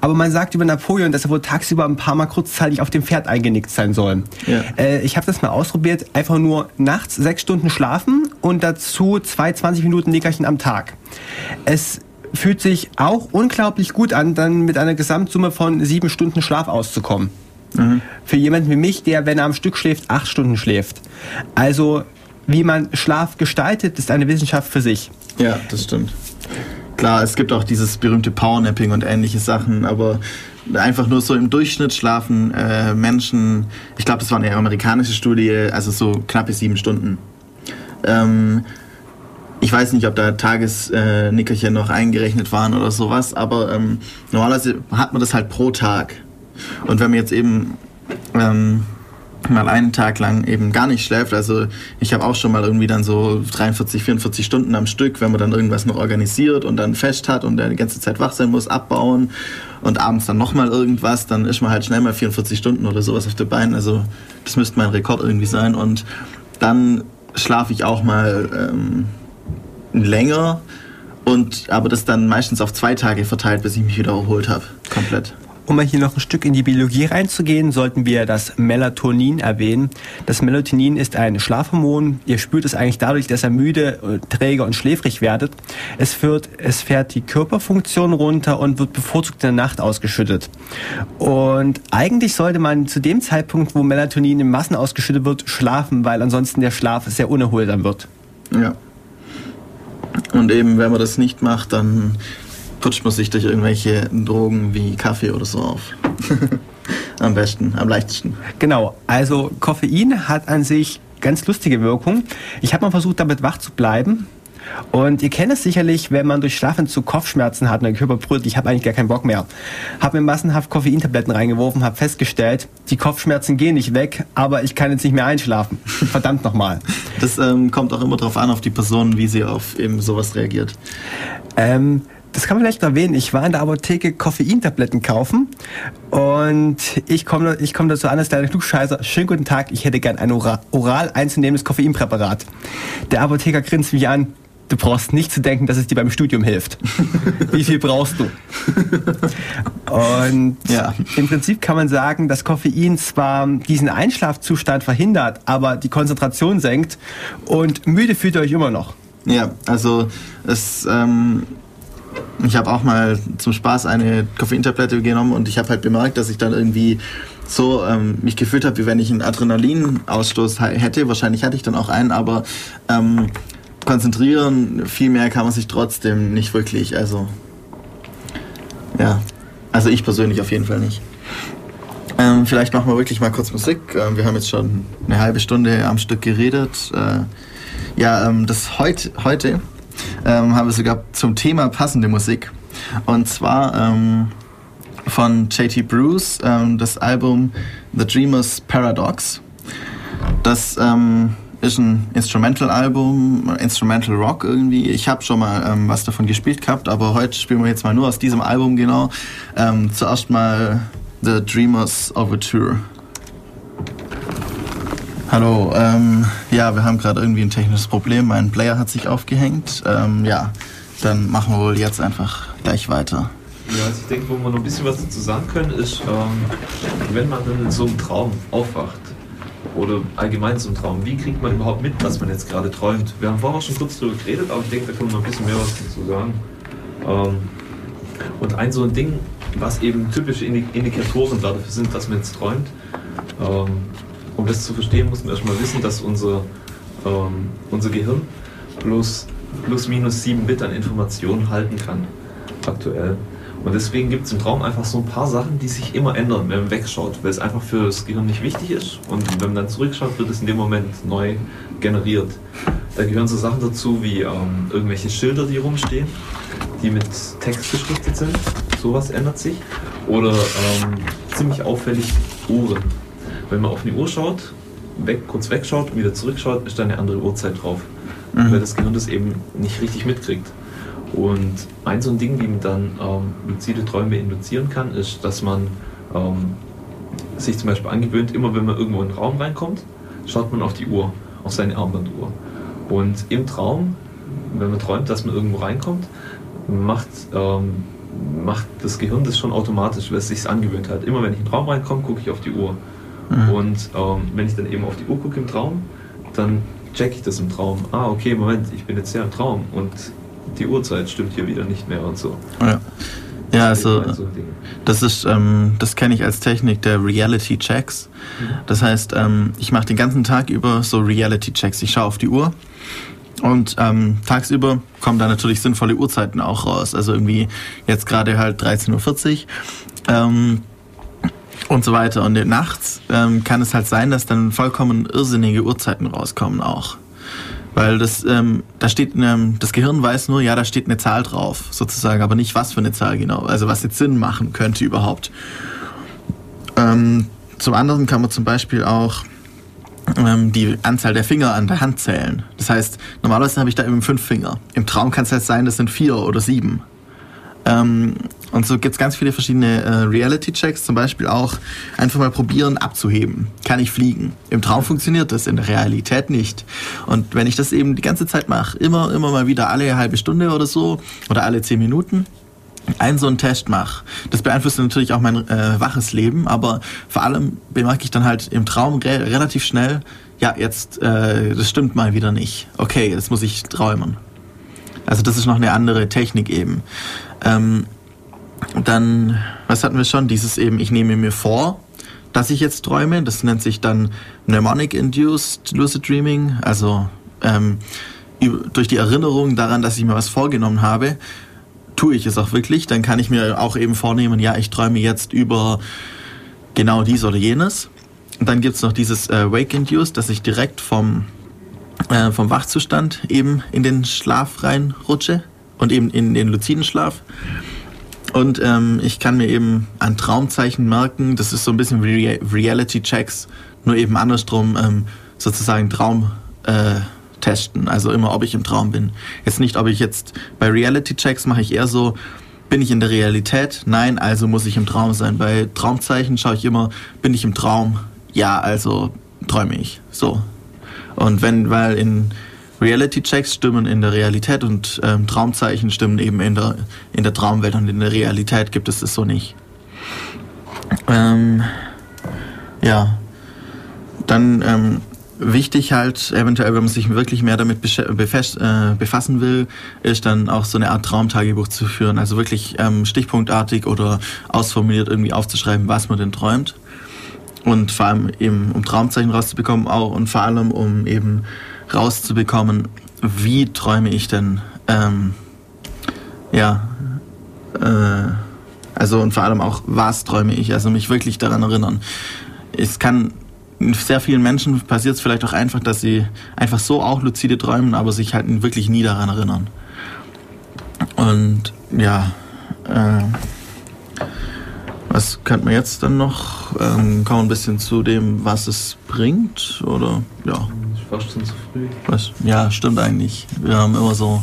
Aber man sagt über Napoleon, dass er wohl tagsüber ein paar Mal kurzzeitig auf dem Pferd eingenickt sein soll. Ja. Äh, ich habe das mal ausprobiert, einfach nur nachts sechs Stunden schlafen und dazu zwei 20 Minuten Nickerchen am Tag. Es fühlt sich auch unglaublich gut an, dann mit einer Gesamtsumme von sieben Stunden Schlaf auszukommen. Mhm. Für jemanden wie mich, der, wenn er am Stück schläft, acht Stunden schläft. Also, wie man Schlaf gestaltet, ist eine Wissenschaft für sich. Ja, das stimmt. Klar, es gibt auch dieses berühmte Powernapping und ähnliche Sachen, aber einfach nur so im Durchschnitt schlafen äh, Menschen, ich glaube, das war eine amerikanische Studie, also so knappe sieben Stunden. Ähm, ich weiß nicht, ob da Tagesnickerchen noch eingerechnet waren oder sowas, aber ähm, normalerweise hat man das halt pro Tag. Und wenn man jetzt eben ähm, mal einen Tag lang eben gar nicht schläft, also ich habe auch schon mal irgendwie dann so 43, 44 Stunden am Stück, wenn man dann irgendwas noch organisiert und dann fest hat und der die ganze Zeit wach sein muss, abbauen und abends dann nochmal irgendwas, dann ist man halt schnell mal 44 Stunden oder sowas auf den Beinen. Also das müsste mein Rekord irgendwie sein. Und dann schlafe ich auch mal ähm, länger und aber das dann meistens auf zwei Tage verteilt, bis ich mich wieder erholt habe. Komplett. Um mal hier noch ein Stück in die Biologie reinzugehen, sollten wir das Melatonin erwähnen. Das Melatonin ist ein Schlafhormon. Ihr spürt es eigentlich dadurch, dass ihr müde, träge und schläfrig werdet. Es, führt, es fährt die Körperfunktion runter und wird bevorzugt in der Nacht ausgeschüttet. Und eigentlich sollte man zu dem Zeitpunkt, wo Melatonin in Massen ausgeschüttet wird, schlafen, weil ansonsten der Schlaf sehr unerholsam wird. Ja. Und eben, wenn man das nicht macht, dann putscht man sich durch irgendwelche Drogen wie Kaffee oder so auf. am besten, am leichtesten. Genau, also Koffein hat an sich ganz lustige Wirkung. Ich habe mal versucht, damit wach zu bleiben. Und ihr kennt es sicherlich, wenn man durch Schlafentzug Kopfschmerzen hat und der Körper brüllt, ich habe eigentlich gar keinen Bock mehr. Habe mir massenhaft Koffeintabletten reingeworfen, habe festgestellt, die Kopfschmerzen gehen nicht weg, aber ich kann jetzt nicht mehr einschlafen. Verdammt nochmal. Das ähm, kommt auch immer darauf an, auf die Person, wie sie auf eben sowas reagiert. Ähm, das kann man vielleicht erwähnen. Ich war in der Apotheke Koffeintabletten kaufen und ich komme ich komm dazu an, als kleiner Klugscheißer. Schönen guten Tag, ich hätte gern ein oral einzunehmendes Koffeinpräparat. Der Apotheker grinst mich an. Du brauchst nicht zu denken, dass es dir beim Studium hilft. Wie viel brauchst du? Und ja. im Prinzip kann man sagen, dass Koffein zwar diesen Einschlafzustand verhindert, aber die Konzentration senkt und müde fühlt ihr euch immer noch. Ja, also es, ähm, ich habe auch mal zum Spaß eine Koffeintablette genommen und ich habe halt bemerkt, dass ich dann irgendwie so ähm, mich gefühlt habe, wie wenn ich einen Adrenalinausstoß hätte. Wahrscheinlich hatte ich dann auch einen, aber ähm, konzentrieren, viel mehr kann man sich trotzdem nicht wirklich. Also, ja. Also ich persönlich auf jeden Fall nicht. Ähm, vielleicht machen wir wirklich mal kurz Musik. Ähm, wir haben jetzt schon eine halbe Stunde am Stück geredet. Äh, ja, ähm, das heut, heute ähm, haben wir sogar zum Thema passende Musik. Und zwar ähm, von JT Bruce ähm, das Album The Dreamer's Paradox. Das ist ein Instrumental-Album, Instrumental Rock irgendwie. Ich habe schon mal ähm, was davon gespielt gehabt, aber heute spielen wir jetzt mal nur aus diesem Album genau. Ähm, zuerst mal The Dreamers Overture. Hallo, ähm, ja, wir haben gerade irgendwie ein technisches Problem. Mein Player hat sich aufgehängt. Ähm, ja, dann machen wir wohl jetzt einfach gleich weiter. Ja, also ich denke, wo wir noch ein bisschen was dazu sagen können, ist, ähm, wenn man dann in so einem Traum aufwacht, oder allgemein zum Traum. Wie kriegt man überhaupt mit, was man jetzt gerade träumt? Wir haben vorher schon kurz darüber geredet, aber ich denke, da können wir noch ein bisschen mehr was dazu sagen. Ähm, und ein so ein Ding, was eben typische Indikatoren dafür sind, dass man jetzt träumt, ähm, um das zu verstehen, muss man erstmal wissen, dass unser, ähm, unser Gehirn plus, plus minus 7 Bit an Informationen halten kann, aktuell. Und deswegen gibt es im Traum einfach so ein paar Sachen, die sich immer ändern, wenn man wegschaut, weil es einfach für das Gehirn nicht wichtig ist. Und wenn man dann zurückschaut, wird es in dem Moment neu generiert. Da gehören so Sachen dazu wie ähm, irgendwelche Schilder, die rumstehen, die mit Text beschriftet sind. Sowas ändert sich. Oder ähm, ziemlich auffällig Uhren. Wenn man auf eine Uhr schaut, weg, kurz wegschaut und wieder zurückschaut, ist da eine andere Uhrzeit drauf. Mhm. Weil das Gehirn das eben nicht richtig mitkriegt. Und ein so ein Ding, wie man dann ähm, luzide Träume induzieren kann, ist, dass man ähm, sich zum Beispiel angewöhnt, immer wenn man irgendwo in den Raum reinkommt, schaut man auf die Uhr, auf seine Armbanduhr. Und im Traum, wenn man träumt, dass man irgendwo reinkommt, macht, ähm, macht das Gehirn das schon automatisch, weil es sich angewöhnt hat. Immer wenn ich in den Raum reinkomme, gucke ich auf die Uhr. Mhm. Und ähm, wenn ich dann eben auf die Uhr gucke im Traum, dann checke ich das im Traum. Ah, okay, Moment, ich bin jetzt ja im Traum. Und die Uhrzeit stimmt hier wieder nicht mehr und so. Ja. Ja, also das ist, ähm, das kenne ich als Technik der Reality Checks. Mhm. Das heißt, ähm, ich mache den ganzen Tag über so Reality Checks. Ich schaue auf die Uhr und ähm, tagsüber kommen da natürlich sinnvolle Uhrzeiten auch raus. Also irgendwie jetzt gerade halt 13.40 Uhr ähm, und so weiter. Und nachts ähm, kann es halt sein, dass dann vollkommen irrsinnige Uhrzeiten rauskommen auch. Weil das, ähm, da steht, ähm, das Gehirn weiß nur, ja, da steht eine Zahl drauf, sozusagen, aber nicht was für eine Zahl genau, also was jetzt Sinn machen könnte überhaupt. Ähm, zum anderen kann man zum Beispiel auch ähm, die Anzahl der Finger an der Hand zählen. Das heißt, normalerweise habe ich da eben fünf Finger. Im Traum kann es halt sein, das sind vier oder sieben. Ähm, und so gibt es ganz viele verschiedene äh, Reality-Checks, zum Beispiel auch einfach mal probieren abzuheben. Kann ich fliegen? Im Traum funktioniert das, in der Realität nicht. Und wenn ich das eben die ganze Zeit mache, immer, immer mal wieder alle halbe Stunde oder so oder alle zehn Minuten, einen so einen Test mache. Das beeinflusst natürlich auch mein äh, waches Leben, aber vor allem bemerke ich dann halt im Traum re relativ schnell, ja, jetzt, äh, das stimmt mal wieder nicht. Okay, jetzt muss ich träumen. Also das ist noch eine andere Technik eben. Ähm, dann, was hatten wir schon? Dieses eben, ich nehme mir vor, dass ich jetzt träume. Das nennt sich dann Mnemonic Induced Lucid Dreaming. Also ähm, durch die Erinnerung daran, dass ich mir was vorgenommen habe, tue ich es auch wirklich. Dann kann ich mir auch eben vornehmen, ja, ich träume jetzt über genau dies oder jenes. Und dann gibt es noch dieses äh, Wake Induced, dass ich direkt vom, äh, vom Wachzustand eben in den Schlaf reinrutsche und eben in den luziden Schlaf. Und ähm, ich kann mir eben ein Traumzeichen merken. Das ist so ein bisschen wie Reality-Checks, nur eben andersrum ähm, sozusagen Traum äh, testen. Also immer, ob ich im Traum bin. Jetzt nicht, ob ich jetzt bei Reality-Checks mache ich eher so, bin ich in der Realität? Nein, also muss ich im Traum sein. Bei Traumzeichen schaue ich immer, bin ich im Traum? Ja, also träume ich. So. Und wenn, weil in Reality-Checks stimmen in der Realität und ähm, Traumzeichen stimmen eben in der, in der Traumwelt und in der Realität gibt es das so nicht. Ähm, ja, dann ähm, wichtig halt, eventuell, wenn man sich wirklich mehr damit äh, befassen will, ist dann auch so eine Art Traumtagebuch zu führen. Also wirklich ähm, stichpunktartig oder ausformuliert irgendwie aufzuschreiben, was man denn träumt. Und vor allem eben, um Traumzeichen rauszubekommen auch und vor allem, um eben rauszubekommen, wie träume ich denn, ähm, ja, äh, also und vor allem auch, was träume ich, also mich wirklich daran erinnern. Es kann sehr vielen Menschen passiert es vielleicht auch einfach, dass sie einfach so auch luzide träumen, aber sich halt wirklich nie daran erinnern. Und ja, äh, was könnte man jetzt dann noch? Ähm, kommen ein bisschen zu dem, was es bringt, oder ja fast schon zu früh. Was? Ja, stimmt eigentlich. Wir haben immer so.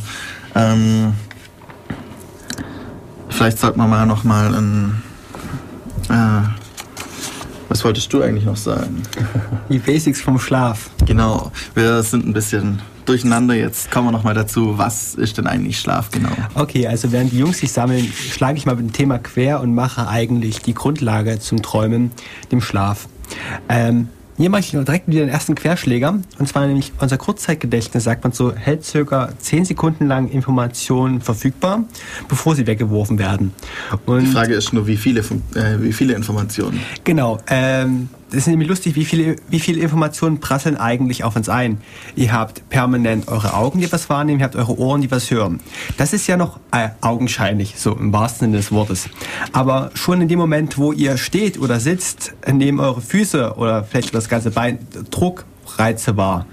Ähm, vielleicht sollten wir mal noch mal ein. Äh, was wolltest du eigentlich noch sagen? Die Basics vom Schlaf. Genau. Wir sind ein bisschen durcheinander. Jetzt kommen wir noch mal dazu. Was ist denn eigentlich Schlaf genau? Okay, also während die Jungs sich sammeln, schlage ich mal mit dem Thema quer und mache eigentlich die Grundlage zum Träumen, dem Schlaf. Ähm, hier mache ich direkt wieder den ersten Querschläger. Und zwar nämlich unser Kurzzeitgedächtnis, sagt man so, hält circa 10 Sekunden lang Informationen verfügbar, bevor sie weggeworfen werden. Und Die Frage ist nur, wie viele, äh, wie viele Informationen? Genau. Ähm, das ist nämlich lustig, wie viele, wie viele Informationen prasseln eigentlich auf uns ein. Ihr habt permanent eure Augen, die was wahrnehmen, ihr habt eure Ohren, die was hören. Das ist ja noch äh, augenscheinlich, so im wahrsten Sinne des Wortes. Aber schon in dem Moment, wo ihr steht oder sitzt, nehmen eure Füße oder vielleicht das ganze Bein Druck, Reize wahr.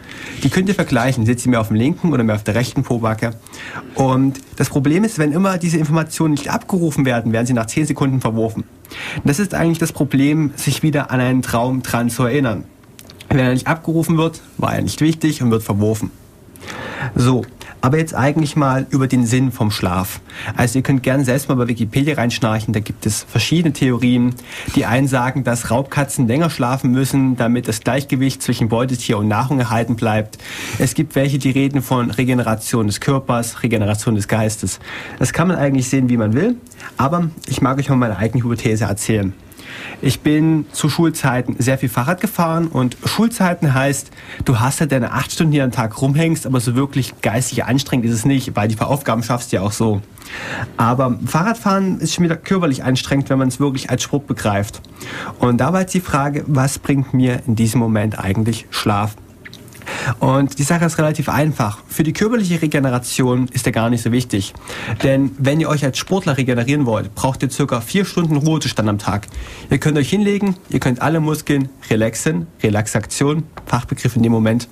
Die könnt ihr vergleichen. Sitzt ihr mehr auf dem linken oder mehr auf der rechten Pobacke? Und das Problem ist, wenn immer diese Informationen nicht abgerufen werden, werden sie nach 10 Sekunden verworfen. Das ist eigentlich das Problem, sich wieder an einen Traum dran zu erinnern. Wenn er nicht abgerufen wird, war er nicht wichtig und wird verworfen. So, aber jetzt eigentlich mal über den Sinn vom Schlaf. Also ihr könnt gerne selbst mal bei Wikipedia reinschnarchen, da gibt es verschiedene Theorien. Die einen sagen, dass Raubkatzen länger schlafen müssen, damit das Gleichgewicht zwischen Beutetier und Nahrung erhalten bleibt. Es gibt welche, die reden von Regeneration des Körpers, Regeneration des Geistes. Das kann man eigentlich sehen, wie man will, aber ich mag euch mal meine eigene Hypothese erzählen. Ich bin zu Schulzeiten sehr viel Fahrrad gefahren und Schulzeiten heißt, du hast ja deine acht Stunden hier am Tag rumhängst, aber so wirklich geistig anstrengend ist es nicht, weil die Aufgaben schaffst du ja auch so. Aber Fahrradfahren ist schon wieder körperlich anstrengend, wenn man es wirklich als Sport begreift. Und da war jetzt die Frage, was bringt mir in diesem Moment eigentlich Schlaf? Und die Sache ist relativ einfach. Für die körperliche Regeneration ist der gar nicht so wichtig. Denn wenn ihr euch als Sportler regenerieren wollt, braucht ihr circa vier Stunden Ruhezustand am Tag. Ihr könnt euch hinlegen, ihr könnt alle Muskeln relaxen, Relaxation, Fachbegriff in dem Moment.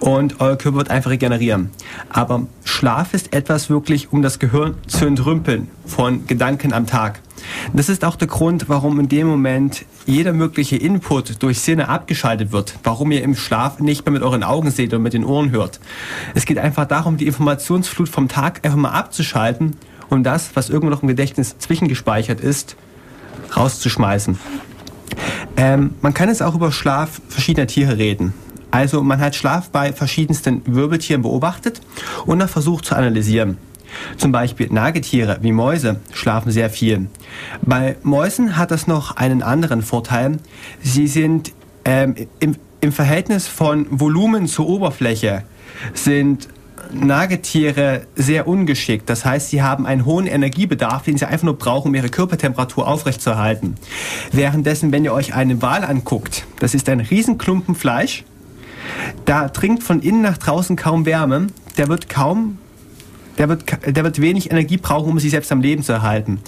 Und euer Körper wird einfach regenerieren. Aber Schlaf ist etwas wirklich, um das Gehirn zu entrümpeln von Gedanken am Tag. Das ist auch der Grund, warum in dem Moment jeder mögliche Input durch Sinne abgeschaltet wird, warum ihr im Schlaf nicht mehr mit euren Augen seht und mit den Ohren hört. Es geht einfach darum, die Informationsflut vom Tag einfach mal abzuschalten und das, was irgendwo noch im Gedächtnis zwischengespeichert ist, rauszuschmeißen. Ähm, man kann jetzt auch über Schlaf verschiedener Tiere reden. Also man hat Schlaf bei verschiedensten Wirbeltieren beobachtet und dann versucht zu analysieren. Zum Beispiel Nagetiere wie Mäuse schlafen sehr viel. Bei Mäusen hat das noch einen anderen Vorteil. Sie sind ähm, im, im Verhältnis von Volumen zur Oberfläche sind Nagetiere sehr ungeschickt. Das heißt, sie haben einen hohen Energiebedarf, den sie einfach nur brauchen, um ihre Körpertemperatur aufrechtzuerhalten. Währenddessen, wenn ihr euch einen Wal anguckt, das ist ein Riesenklumpen Fleisch, da dringt von innen nach draußen kaum Wärme, der wird kaum der wird, der wird wenig Energie brauchen, um sich selbst am Leben zu erhalten.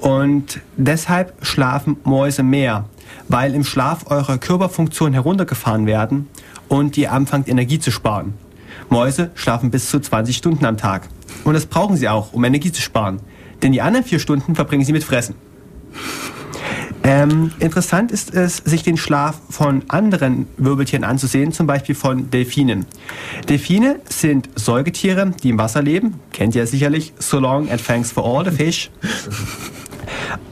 Und deshalb schlafen Mäuse mehr, weil im Schlaf eure Körperfunktionen heruntergefahren werden und ihr anfangt Energie zu sparen. Mäuse schlafen bis zu 20 Stunden am Tag. Und das brauchen sie auch, um Energie zu sparen. Denn die anderen vier Stunden verbringen sie mit Fressen. Ähm, interessant ist es, sich den Schlaf von anderen Wirbeltieren anzusehen, zum Beispiel von Delfinen. Delfine sind Säugetiere, die im Wasser leben. Kennt ihr sicherlich. So long and thanks for all the fish.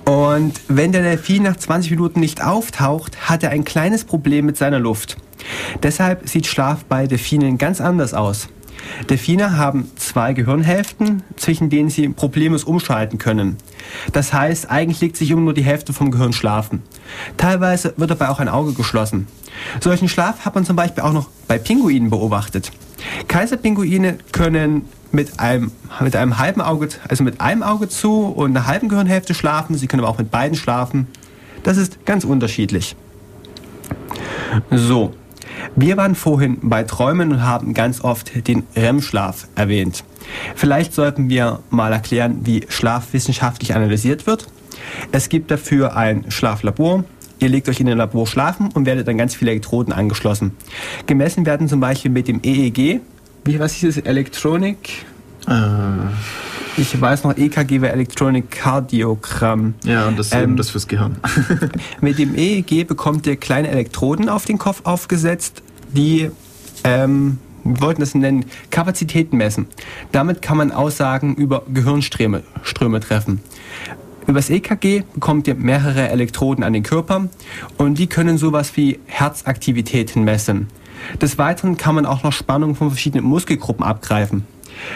Und wenn der Delfin nach 20 Minuten nicht auftaucht, hat er ein kleines Problem mit seiner Luft. Deshalb sieht Schlaf bei Delfinen ganz anders aus. Delfine haben zwei Gehirnhälften, zwischen denen sie problemlos umschalten können. Das heißt, eigentlich legt sich immer nur die Hälfte vom Gehirn schlafen. Teilweise wird dabei auch ein Auge geschlossen. Solchen Schlaf hat man zum Beispiel auch noch bei Pinguinen beobachtet. Kaiserpinguine können mit einem, mit einem halben Auge, also mit einem Auge zu und einer halben Gehirnhälfte schlafen. Sie können aber auch mit beiden schlafen. Das ist ganz unterschiedlich. So, wir waren vorhin bei Träumen und haben ganz oft den REM-Schlaf erwähnt. Vielleicht sollten wir mal erklären, wie Schlaf wissenschaftlich analysiert wird. Es gibt dafür ein Schlaflabor. Ihr legt euch in ein Labor schlafen und werdet dann ganz viele Elektroden angeschlossen. Gemessen werden zum Beispiel mit dem EEG. Wie, was ist das? Elektronik? Äh. Ich weiß noch, EKG war Electronic Cardiogramm. Ja, und das ist ähm, eben das fürs Gehirn. mit dem EEG bekommt ihr kleine Elektroden auf den Kopf aufgesetzt, die, ähm, wir wollten das nennen, Kapazitäten messen. Damit kann man Aussagen über Gehirnströme Ströme treffen. Über das EKG bekommt ihr mehrere Elektroden an den Körper und die können sowas wie Herzaktivitäten messen. Des Weiteren kann man auch noch Spannungen von verschiedenen Muskelgruppen abgreifen.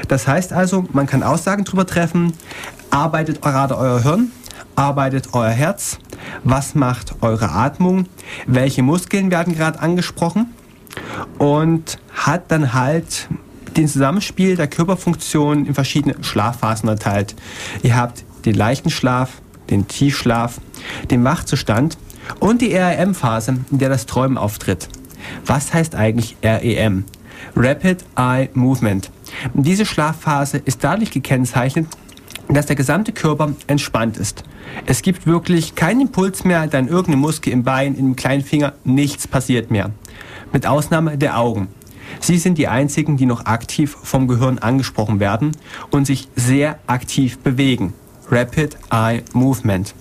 Das heißt also, man kann Aussagen darüber treffen, arbeitet gerade euer Hirn, arbeitet euer Herz, was macht eure Atmung, welche Muskeln werden gerade angesprochen und hat dann halt den Zusammenspiel der Körperfunktionen in verschiedene Schlafphasen erteilt. Ihr habt den leichten Schlaf, den Tiefschlaf, den Wachzustand Und die REM-Phase, in der das Träumen auftritt. Was heißt eigentlich REM? Rapid Eye Movement. Diese Schlafphase ist dadurch gekennzeichnet, dass der gesamte Körper entspannt ist. Es gibt wirklich keinen Impuls mehr, dann irgendeine Muskel im Bein, im kleinen Finger, nichts passiert mehr. Mit Ausnahme der Augen. Sie sind die einzigen, die noch aktiv vom Gehirn angesprochen werden und sich sehr aktiv bewegen. Rapid Eye Movement.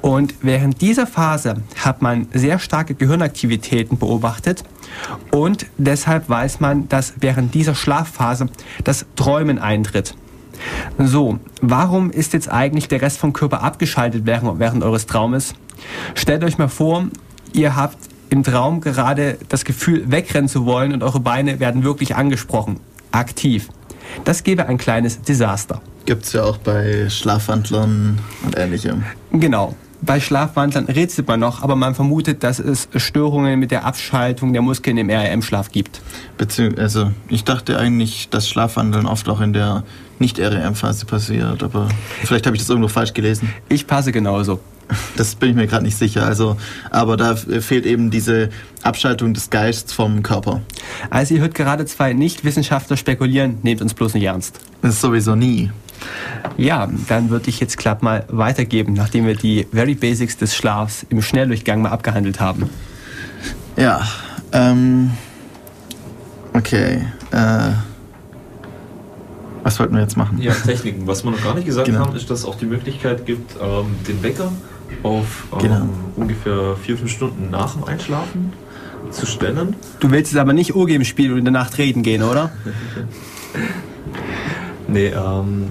Und während dieser Phase hat man sehr starke Gehirnaktivitäten beobachtet und deshalb weiß man, dass während dieser Schlafphase das Träumen eintritt. So, warum ist jetzt eigentlich der Rest vom Körper abgeschaltet während, während eures Traumes? Stellt euch mal vor, ihr habt im Traum gerade das Gefühl, wegrennen zu wollen und eure Beine werden wirklich angesprochen, aktiv. Das gäbe ein kleines Desaster. Gibt es ja auch bei Schlafwandlern und ähnlichem. Genau. Bei Schlafwandlern rätselt man noch, aber man vermutet, dass es Störungen mit der Abschaltung der Muskeln im REM-Schlaf gibt. Beziehungsweise, also ich dachte eigentlich, dass Schlafwandeln oft auch in der nicht-REM-Phase passiert, aber vielleicht habe ich das irgendwo falsch gelesen. Ich passe genauso. Das bin ich mir gerade nicht sicher. Also, aber da fehlt eben diese Abschaltung des Geistes vom Körper. Also ihr hört gerade zwei Nicht-Wissenschaftler spekulieren, nehmt uns bloß nicht ernst. Das ist sowieso nie. Ja, dann würde ich jetzt glatt mal weitergeben, nachdem wir die Very Basics des Schlafs im Schnelldurchgang mal abgehandelt haben. Ja, ähm, okay, äh, was wollten wir jetzt machen? Ja, Techniken. Was wir noch gar nicht gesagt genau. haben, ist, dass es auch die Möglichkeit gibt, ähm, den Wecker auf ähm, genau. ungefähr vier, fünf Stunden nach dem Einschlafen zu stellen. Du willst jetzt aber nicht Urgame spielen und in der Nacht reden gehen, oder? nee, ähm,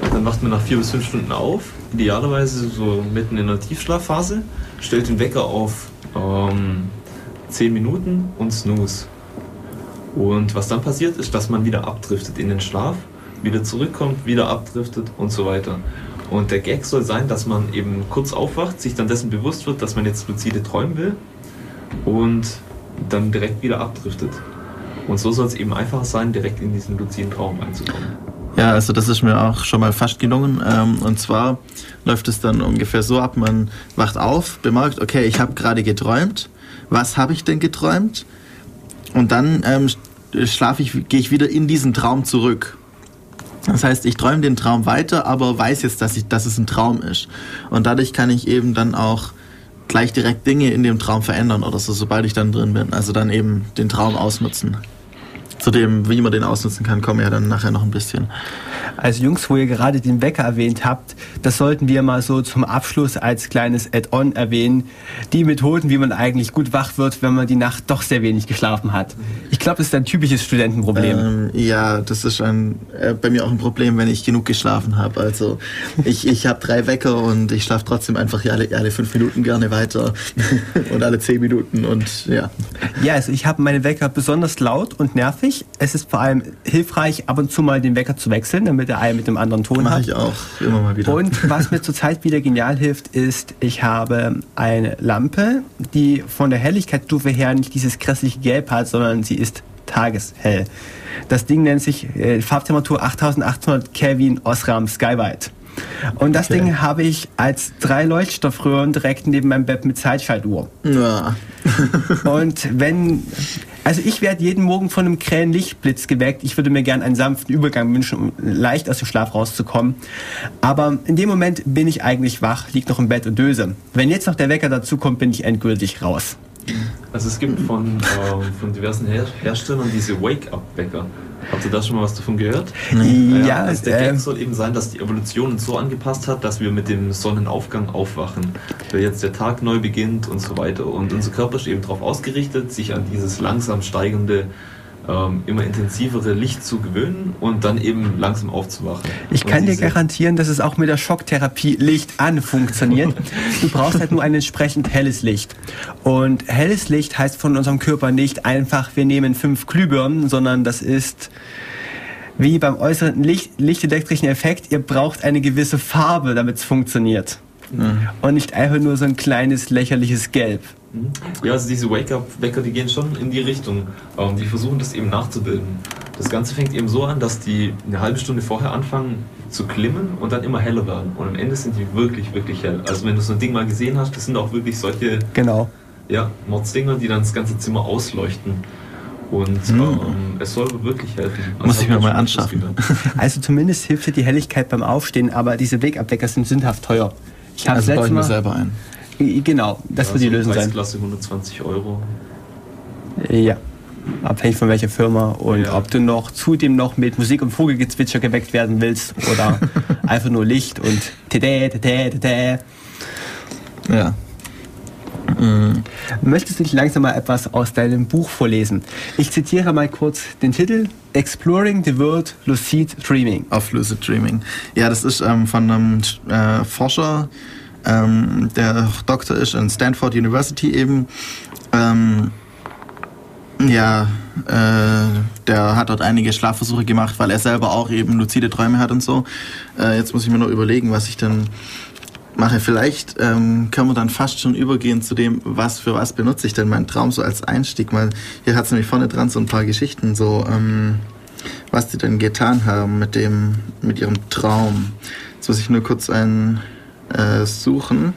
dann wacht man nach vier bis fünf Stunden auf, idealerweise so mitten in der Tiefschlafphase, stellt den Wecker auf ähm, 10 Minuten und snooze. Und was dann passiert, ist, dass man wieder abdriftet in den Schlaf, wieder zurückkommt, wieder abdriftet und so weiter. Und der Gag soll sein, dass man eben kurz aufwacht, sich dann dessen bewusst wird, dass man jetzt luzide träumen will und dann direkt wieder abdriftet. Und so soll es eben einfacher sein, direkt in diesen luziden Traum einzukommen. Ja, also das ist mir auch schon mal fast gelungen. Ähm, und zwar läuft es dann ungefähr so ab, man wacht auf, bemerkt, okay, ich habe gerade geträumt. Was habe ich denn geträumt? Und dann ähm, schlafe ich, gehe ich wieder in diesen Traum zurück. Das heißt, ich träume den Traum weiter, aber weiß jetzt, dass, ich, dass es ein Traum ist. Und dadurch kann ich eben dann auch gleich direkt Dinge in dem Traum verändern oder so, sobald ich dann drin bin. Also dann eben den Traum ausnutzen. Zu dem, wie man den ausnutzen kann, kommen wir ja dann nachher noch ein bisschen. Also Jungs, wo ihr gerade den Wecker erwähnt habt, das sollten wir mal so zum Abschluss als kleines Add-on erwähnen. Die Methoden, wie man eigentlich gut wach wird, wenn man die Nacht doch sehr wenig geschlafen hat. Ich glaube, das ist ein typisches Studentenproblem. Ähm, ja, das ist ein, äh, bei mir auch ein Problem, wenn ich genug geschlafen habe. Also ich, ich habe drei Wecker und ich schlafe trotzdem einfach alle, alle fünf Minuten gerne weiter und alle zehn Minuten und ja. Ja, also ich habe meine Wecker besonders laut und nervig. Es ist vor allem hilfreich, ab und zu mal den Wecker zu wechseln, damit der eine mit dem anderen Ton Mach hat. ich auch, immer mal wieder. Und was mir zurzeit wieder genial hilft, ist, ich habe eine Lampe, die von der Helligkeitsstufe her nicht dieses grässliche Gelb hat, sondern sie ist tageshell. Das Ding nennt sich äh, Farbtemperatur 8800 Kelvin Osram Skywide. Und das okay. Ding habe ich als drei Leuchtstoffröhren direkt neben meinem Bett mit Zeitschaltuhr. Ja. und wenn, also ich werde jeden Morgen von einem krähen Lichtblitz geweckt. Ich würde mir gerne einen sanften Übergang wünschen, um leicht aus dem Schlaf rauszukommen. Aber in dem Moment bin ich eigentlich wach, liege noch im Bett und döse. Wenn jetzt noch der Wecker dazu kommt, bin ich endgültig raus. Also es gibt von, äh, von diversen Her Herstellern diese Wake-up-Wecker. Habt ihr da schon mal was davon gehört? Ja, ja also der Gag äh, soll eben sein, dass die Evolution uns so angepasst hat, dass wir mit dem Sonnenaufgang aufwachen, weil jetzt der Tag neu beginnt und so weiter. Und unser Körper ist eben darauf ausgerichtet, sich an dieses langsam steigende ähm, immer intensivere Licht zu gewöhnen und dann eben langsam aufzuwachen. Ich kann dir garantieren, dass es auch mit der Schocktherapie Licht an funktioniert. du brauchst halt nur ein entsprechend helles Licht. Und helles Licht heißt von unserem Körper nicht einfach, wir nehmen fünf Glühbirnen, sondern das ist wie beim äußeren Licht, lichtelektrischen Effekt, ihr braucht eine gewisse Farbe, damit es funktioniert. Mhm. Und nicht einfach nur so ein kleines lächerliches Gelb. Mhm. Ja, also diese Wake-up-Wecker, die gehen schon in die Richtung. Ähm, die versuchen das eben nachzubilden. Das Ganze fängt eben so an, dass die eine halbe Stunde vorher anfangen zu klimmen und dann immer heller werden. Und am Ende sind die wirklich, wirklich hell. Also wenn du so ein Ding mal gesehen hast, das sind auch wirklich solche Genau. ja, Mordsdinger, die dann das ganze Zimmer ausleuchten. Und Hm. ähm, es soll wirklich helfen. Also Muss ich mir mal anschaffen. Also zumindest hilft dir die Helligkeit beim Aufstehen, aber diese Wegabdecker sind sündhaft teuer. Ich habe Also baue ich mir Mal. selber ein. Genau, das Ja, wird die so Lösung sein. Preisklasse 120 Euro. Ja. Abhängig von welcher Firma und Ja. ob du noch zudem noch mit Musik und Vogelgezwitscher geweckt werden willst oder einfach nur Licht und tete, tete, tete. Ja. Mm, Möchtest du nicht langsam mal etwas aus deinem Buch vorlesen? Ich zitiere mal kurz den Titel Exploring the World Lucid Dreaming. Auf Lucid Dreaming. Ja, das ist ähm, von einem äh, Forscher, ähm, der Doktor ist in Stanford University eben. Ähm, ja, äh, der hat dort einige Schlafversuche gemacht, weil er selber auch eben luzide Träume hat und so. Äh, jetzt muss ich mir nur überlegen, was ich denn mache. Vielleicht ähm, können wir dann fast schon übergehen zu dem, was für was benutze ich denn meinen Traum so als Einstieg. Weil hier hat es nämlich vorne dran so ein paar Geschichten, so ähm, was die denn getan haben mit dem, mit ihrem Traum. Jetzt muss ich nur kurz einen äh, suchen.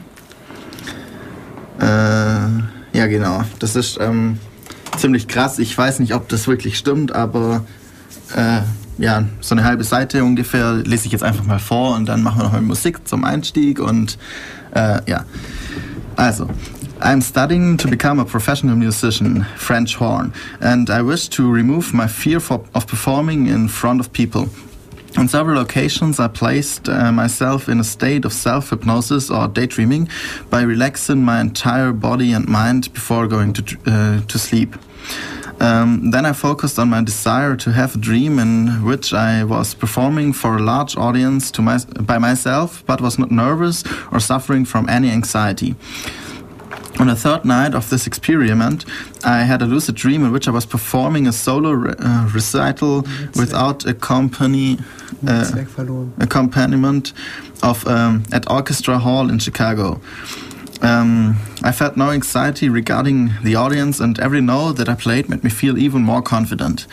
Äh, ja, genau. Das ist ähm, ziemlich krass. Ich weiß nicht, ob das wirklich stimmt, aber äh, ja, so eine halbe Seite ungefähr lese ich jetzt einfach mal vor und dann machen wir noch mal Musik zum Einstieg und äh, ja. Also, I'm studying to become a professional musician, French horn, and I wish to remove my fear for, of performing in front of people. On several occasions, I placed uh, myself in a state of self hypnosis or daydreaming by relaxing my entire body and mind before going to, uh, to sleep. Um, then I focused on my desire to have a dream in which I was performing for a large audience to my, by myself, but was not nervous or suffering from any anxiety. On the third night of this experiment, I had a lucid dream in which I was performing a solo re- uh, recital without accompany, uh, accompaniment of um, at Orchestra Hall in Chicago. Um, I felt no anxiety regarding the audience, and every note that I played made me feel even more confident.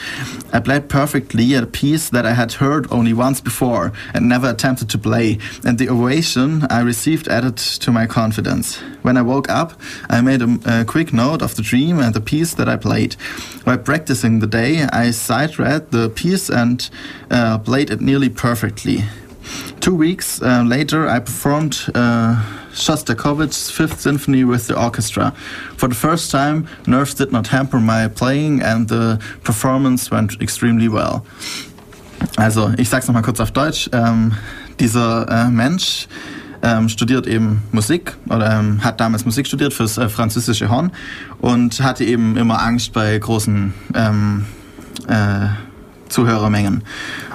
I played perfectly a piece that I had heard only once before and never attempted to play, and the ovation I received added to my confidence. When I woke up, I made a, a quick note of the dream and the piece that I played. While practicing the day, I sight read the piece and uh, played it nearly perfectly. Two weeks uh, later, I performed uh, Shostakovich's Fifth Symphony with the orchestra. For the first time, nerves did not hamper my playing, and the performance went extremely well. Also, ich sag's nochmal kurz auf Deutsch. Ähm, dieser äh, Mensch ähm, studiert eben Musik oder ähm, hat damals Musik studiert fürs äh, französische Horn und hatte eben immer Angst bei großen ähm, äh, Zuhörermengen.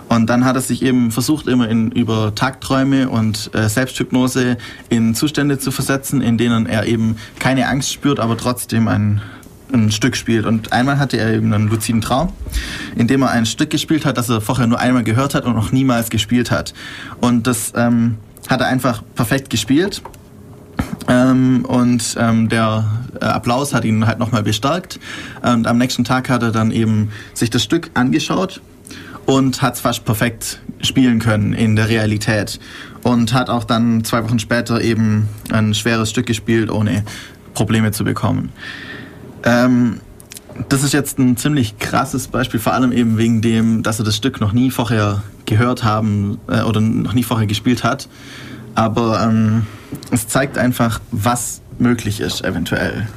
Und dann hat er sich eben versucht, immer in, über Tagträume und äh, Selbsthypnose in Zustände zu versetzen, in denen er eben keine Angst spürt, aber trotzdem ein, ein Stück spielt. Und einmal hatte er eben einen luziden Traum, in dem er ein Stück gespielt hat, das er vorher nur einmal gehört hat und noch niemals gespielt hat. Und das ähm, hat er einfach perfekt gespielt. Ähm, und ähm, der äh, Applaus hat ihn halt nochmal bestärkt. Und am nächsten Tag hat er dann eben sich das Stück angeschaut und hat es fast perfekt spielen können in der Realität. Und hat auch dann zwei Wochen später eben ein schweres Stück gespielt, ohne Probleme zu bekommen. Ähm, das ist jetzt ein ziemlich krasses Beispiel, vor allem eben wegen dem, dass er das Stück noch nie vorher gehört haben äh, oder noch nie vorher gespielt hat. Aber ähm, es zeigt einfach, was möglich ist, eventuell.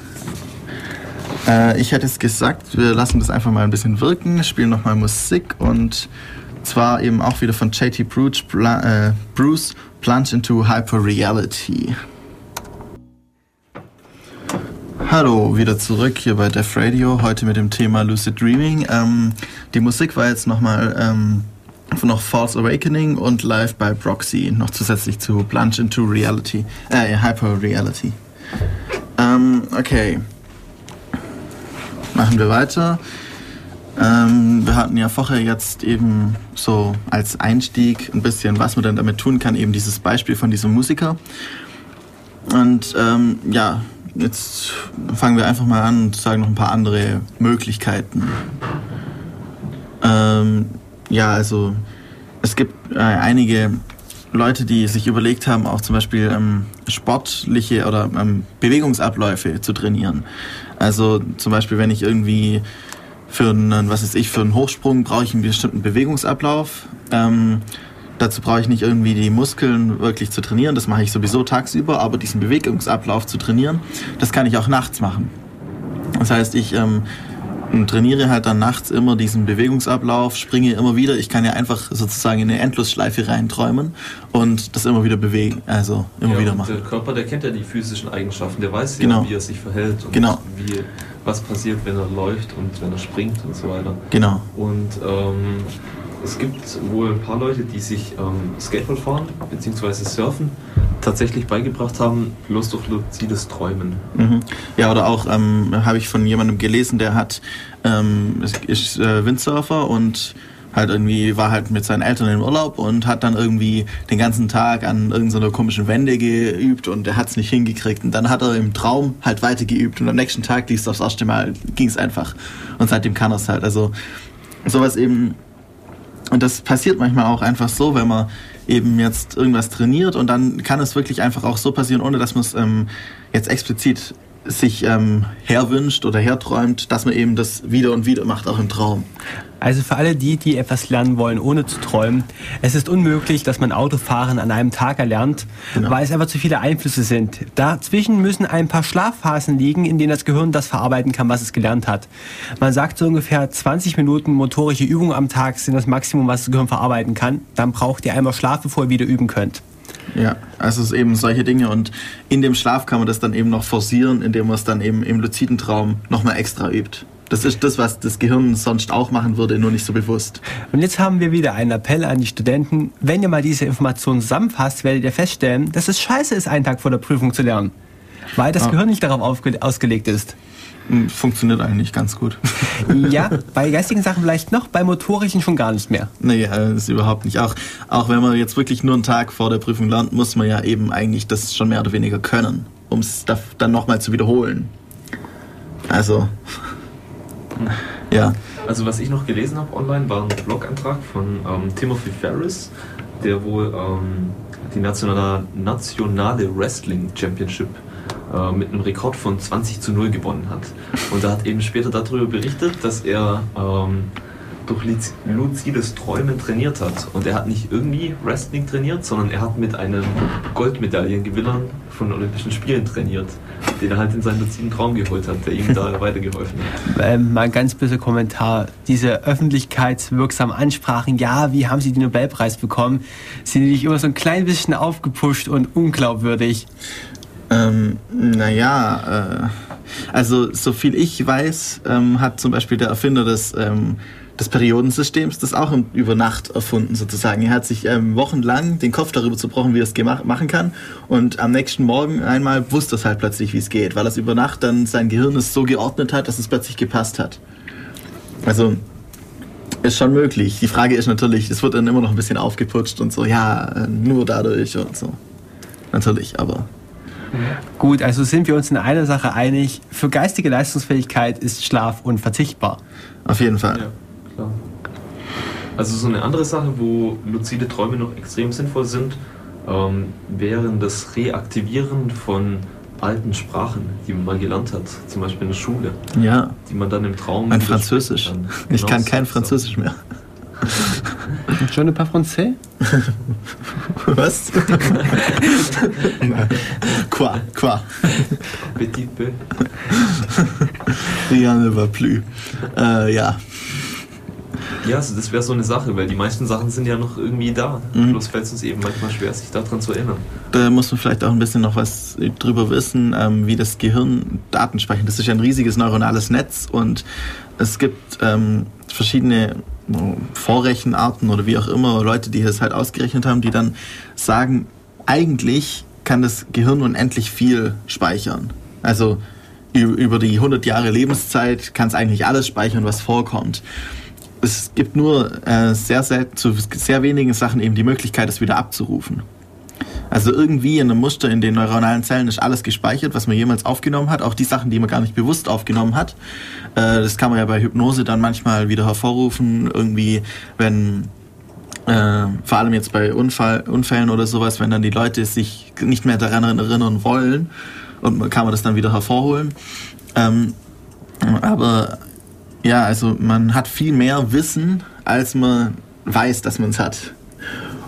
Äh, ich hätte es gesagt, wir lassen das einfach mal ein bisschen wirken, spielen nochmal Musik und zwar eben auch wieder von JT Bruce, äh, Bruce Plunge into Hyperreality. Hallo, wieder zurück hier bei Def Radio, heute mit dem Thema Lucid Dreaming. Ähm, die Musik war jetzt nochmal ähm, noch False Awakening und Live by Proxy, noch zusätzlich zu Plunge into Reality, äh, Hyperreality. Ähm, okay. Machen wir weiter. Ähm, wir hatten ja vorher jetzt eben so als Einstieg ein bisschen, was man denn damit tun kann, eben dieses Beispiel von diesem Musiker. Und ähm, ja, jetzt fangen wir einfach mal an und sagen noch ein paar andere Möglichkeiten. Äh, Ähm, ja, also es gibt äh, einige Leute, die sich überlegt haben, auch zum Beispiel ähm, sportliche oder ähm, Bewegungsabläufe zu trainieren. Also zum Beispiel, wenn ich irgendwie für einen, was ist ich, für einen Hochsprung brauche ich einen bestimmten Bewegungsablauf. Ähm, dazu brauche ich nicht irgendwie die Muskeln wirklich zu trainieren, das mache ich sowieso tagsüber, aber diesen Bewegungsablauf zu trainieren, das kann ich auch nachts machen. Das heißt, ich ähm, trainiere halt dann nachts immer diesen Bewegungsablauf, springe immer wieder. Ich kann ja einfach sozusagen in eine Endlosschleife reinträumen und das immer wieder bewegen, also immer ja, wieder machen. Der Körper, der kennt ja die physischen Eigenschaften, der weiß genau. ja, wie er sich verhält und genau. wie, was passiert, wenn er läuft und wenn er springt und so weiter. Genau. Und ähm, es gibt wohl ein paar Leute, die sich ähm, Skateboard fahren bzw. Surfen tatsächlich beigebracht haben, bloß durch luzides Träumen. Mhm. Ja, oder auch ähm, habe ich von jemandem gelesen, der hat ähm, ist äh, Windsurfer und halt irgendwie war halt mit seinen Eltern im Urlaub und hat dann irgendwie den ganzen Tag an irgendeiner komischen Wende geübt und er hat es nicht hingekriegt und dann hat er im Traum halt weiter geübt und am nächsten Tag lief es aufs erste Mal ging es einfach und seitdem kann er es halt also sowas eben und das passiert manchmal auch einfach so, wenn man eben jetzt irgendwas trainiert und dann kann es wirklich einfach auch so passieren, ohne dass man es ähm, jetzt explizit sich ähm, herwünscht oder herträumt, dass man eben das wieder und wieder macht, auch im Traum. Also für alle die, die etwas lernen wollen, ohne zu träumen, es ist unmöglich, dass man Autofahren an einem Tag erlernt, genau. weil es einfach zu viele Einflüsse sind. Dazwischen müssen ein paar Schlafphasen liegen, in denen das Gehirn das verarbeiten kann, was es gelernt hat. Man sagt so ungefähr 20 Minuten motorische Übung am Tag sind das Maximum, was das Gehirn verarbeiten kann. Dann braucht ihr einmal Schlaf, bevor ihr wieder üben könnt. Ja, also es ist eben solche Dinge und in dem Schlaf kann man das dann eben noch forcieren, indem man es dann eben im luziden Traum nochmal extra übt. Das ist das, was das Gehirn sonst auch machen würde, nur nicht so bewusst. Und jetzt haben wir wieder einen Appell an die Studenten. Wenn ihr mal diese Informationen zusammenfasst, werdet ihr feststellen, dass es scheiße ist, einen Tag vor der Prüfung zu lernen. Weil das ah. Gehirn nicht darauf ausgelegt ist. Hm, funktioniert eigentlich ganz gut. Ja, bei geistigen Sachen vielleicht noch, bei motorischen schon gar nicht mehr. Nee, das ist überhaupt nicht. Auch, auch wenn man jetzt wirklich nur einen Tag vor der Prüfung lernt, muss man ja eben eigentlich das schon mehr oder weniger können, um es dann nochmal zu wiederholen. Also, ja. Also was ich noch gelesen habe online, war ein Blog-Eintrag von ähm, Timothy Ferris, der wohl ähm, die nationale, nationale Wrestling Championship äh, mit einem Rekord von 20 zu 0 gewonnen hat. Und er hat eben später darüber berichtet, dass er ähm, durch luzides Träumen trainiert hat. Und er hat nicht irgendwie Wrestling trainiert, sondern er hat mit einem Goldmedaillengewinner von Olympischen Spielen trainiert, den er halt in seinen luziden Traum geholt hat, der ihm da weitergeholfen hat. Ähm, mal ein ganz böser Kommentar. Diese öffentlichkeitswirksamen Ansprachen, ja, wie haben Sie den Nobelpreis bekommen, sind nicht immer so ein klein bisschen aufgepusht und unglaubwürdig. Ähm, naja, äh, also so viel ich weiß, ähm, hat zum Beispiel der Erfinder des ähm, des Periodensystems, das auch über Nacht erfunden sozusagen. Er hat sich ähm, wochenlang den Kopf darüber zerbrochen, wie er es machen kann und am nächsten Morgen einmal wusste es halt plötzlich, wie es geht, weil es über Nacht dann sein Gehirn es so geordnet hat, dass es plötzlich gepasst hat. Also ist schon möglich. Die Frage ist natürlich, es wird dann immer noch ein bisschen aufgeputscht und so, ja, äh, nur dadurch und so. Natürlich, aber Gut, also sind wir uns in einer Sache einig. Für geistige Leistungsfähigkeit ist Schlaf unverzichtbar. Auf jeden Fall. Ja. Also so eine andere Sache, wo luzide Träume noch extrem sinnvoll sind, ähm, wären das Reaktivieren von alten Sprachen, die man mal gelernt hat, zum Beispiel in der Schule. Ja. Die man dann im Traum. Mein Französisch. Kann. Ich genau kann kein Französisch mehr. Je ne pas français? Was? quoi? Quoi? Petit peu. Rien ne va plus. Äh, ja. Ja, also das wäre so eine Sache, weil die meisten Sachen sind ja noch irgendwie da. Mhm. Bloß fällt es uns eben manchmal schwer, sich daran zu erinnern. Da muss man vielleicht auch ein bisschen noch was drüber wissen, ähm, wie das Gehirn Daten speichert. Das ist ja ein riesiges neuronales Netz und es gibt ähm, verschiedene Vorrechenarten oder wie auch immer, Leute, die das halt ausgerechnet haben, die dann sagen, eigentlich kann das Gehirn unendlich viel speichern. Also über die 100 Jahre Lebenszeit kann es eigentlich alles speichern, was vorkommt es gibt nur äh, sehr, sehr, zu sehr wenigen Sachen eben die Möglichkeit, es wieder abzurufen. Also irgendwie in einem Muster in den neuronalen Zellen ist alles gespeichert, was man jemals aufgenommen hat, auch die Sachen, die man gar nicht bewusst aufgenommen hat. Äh, das kann man ja bei Hypnose dann manchmal wieder hervorrufen, irgendwie, wenn äh, vor allem jetzt bei Unfall, Unfällen oder sowas, wenn dann die Leute sich nicht mehr daran erinnern wollen und kann man das dann wieder hervorholen. Ähm, aber ja, also man hat viel mehr Wissen, als man weiß, dass man es hat.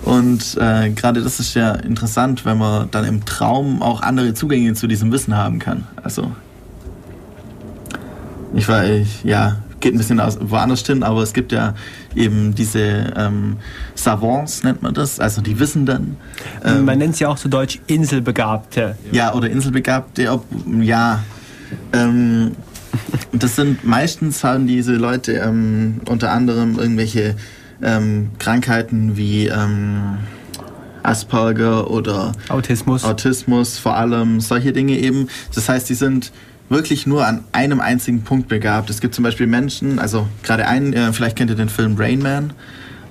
Und äh, gerade das ist ja interessant, wenn man dann im Traum auch andere Zugänge zu diesem Wissen haben kann. Also ich war, ich, ja, geht ein bisschen aus, woanders hin, aber es gibt ja eben diese ähm, Savants, nennt man das, also die Wissenden. Ähm, man nennt sie ja auch zu Deutsch Inselbegabte. Ja, oder Inselbegabte, ob, ja. Ähm, das sind meistens haben diese Leute ähm, unter anderem irgendwelche ähm, Krankheiten wie ähm, Asperger oder Autismus. Autismus, vor allem solche Dinge eben. Das heißt, die sind wirklich nur an einem einzigen Punkt begabt. Es gibt zum Beispiel Menschen, also gerade einen, äh, vielleicht kennt ihr den Film Rain Man,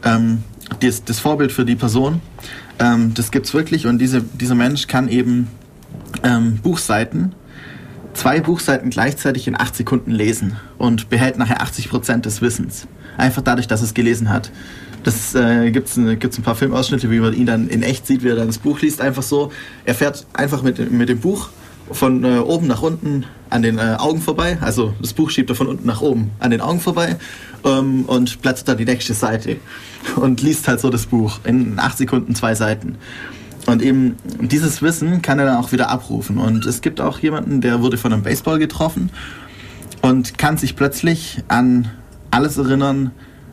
ähm, das, das Vorbild für die Person. Ähm, das es wirklich und diese, dieser Mensch kann eben ähm, Buchseiten, zwei Buchseiten gleichzeitig in acht Sekunden lesen und behält nachher 80 Prozent des Wissens. Einfach dadurch, dass es gelesen hat. Das äh, gibt es ein paar Filmausschnitte, wie man ihn dann in echt sieht, wie er dann das Buch liest. Einfach so. Er fährt einfach mit, mit dem Buch von äh, oben nach unten an den äh, Augen vorbei. Also das Buch schiebt er von unten nach oben an den Augen vorbei ähm, und blättert dann die nächste Seite und liest halt so das Buch in acht Sekunden zwei Seiten. Und eben dieses Wissen kann er dann auch wieder abrufen. Und es gibt auch jemanden, der wurde von einem Baseball getroffen und kann sich plötzlich an alles erinnern,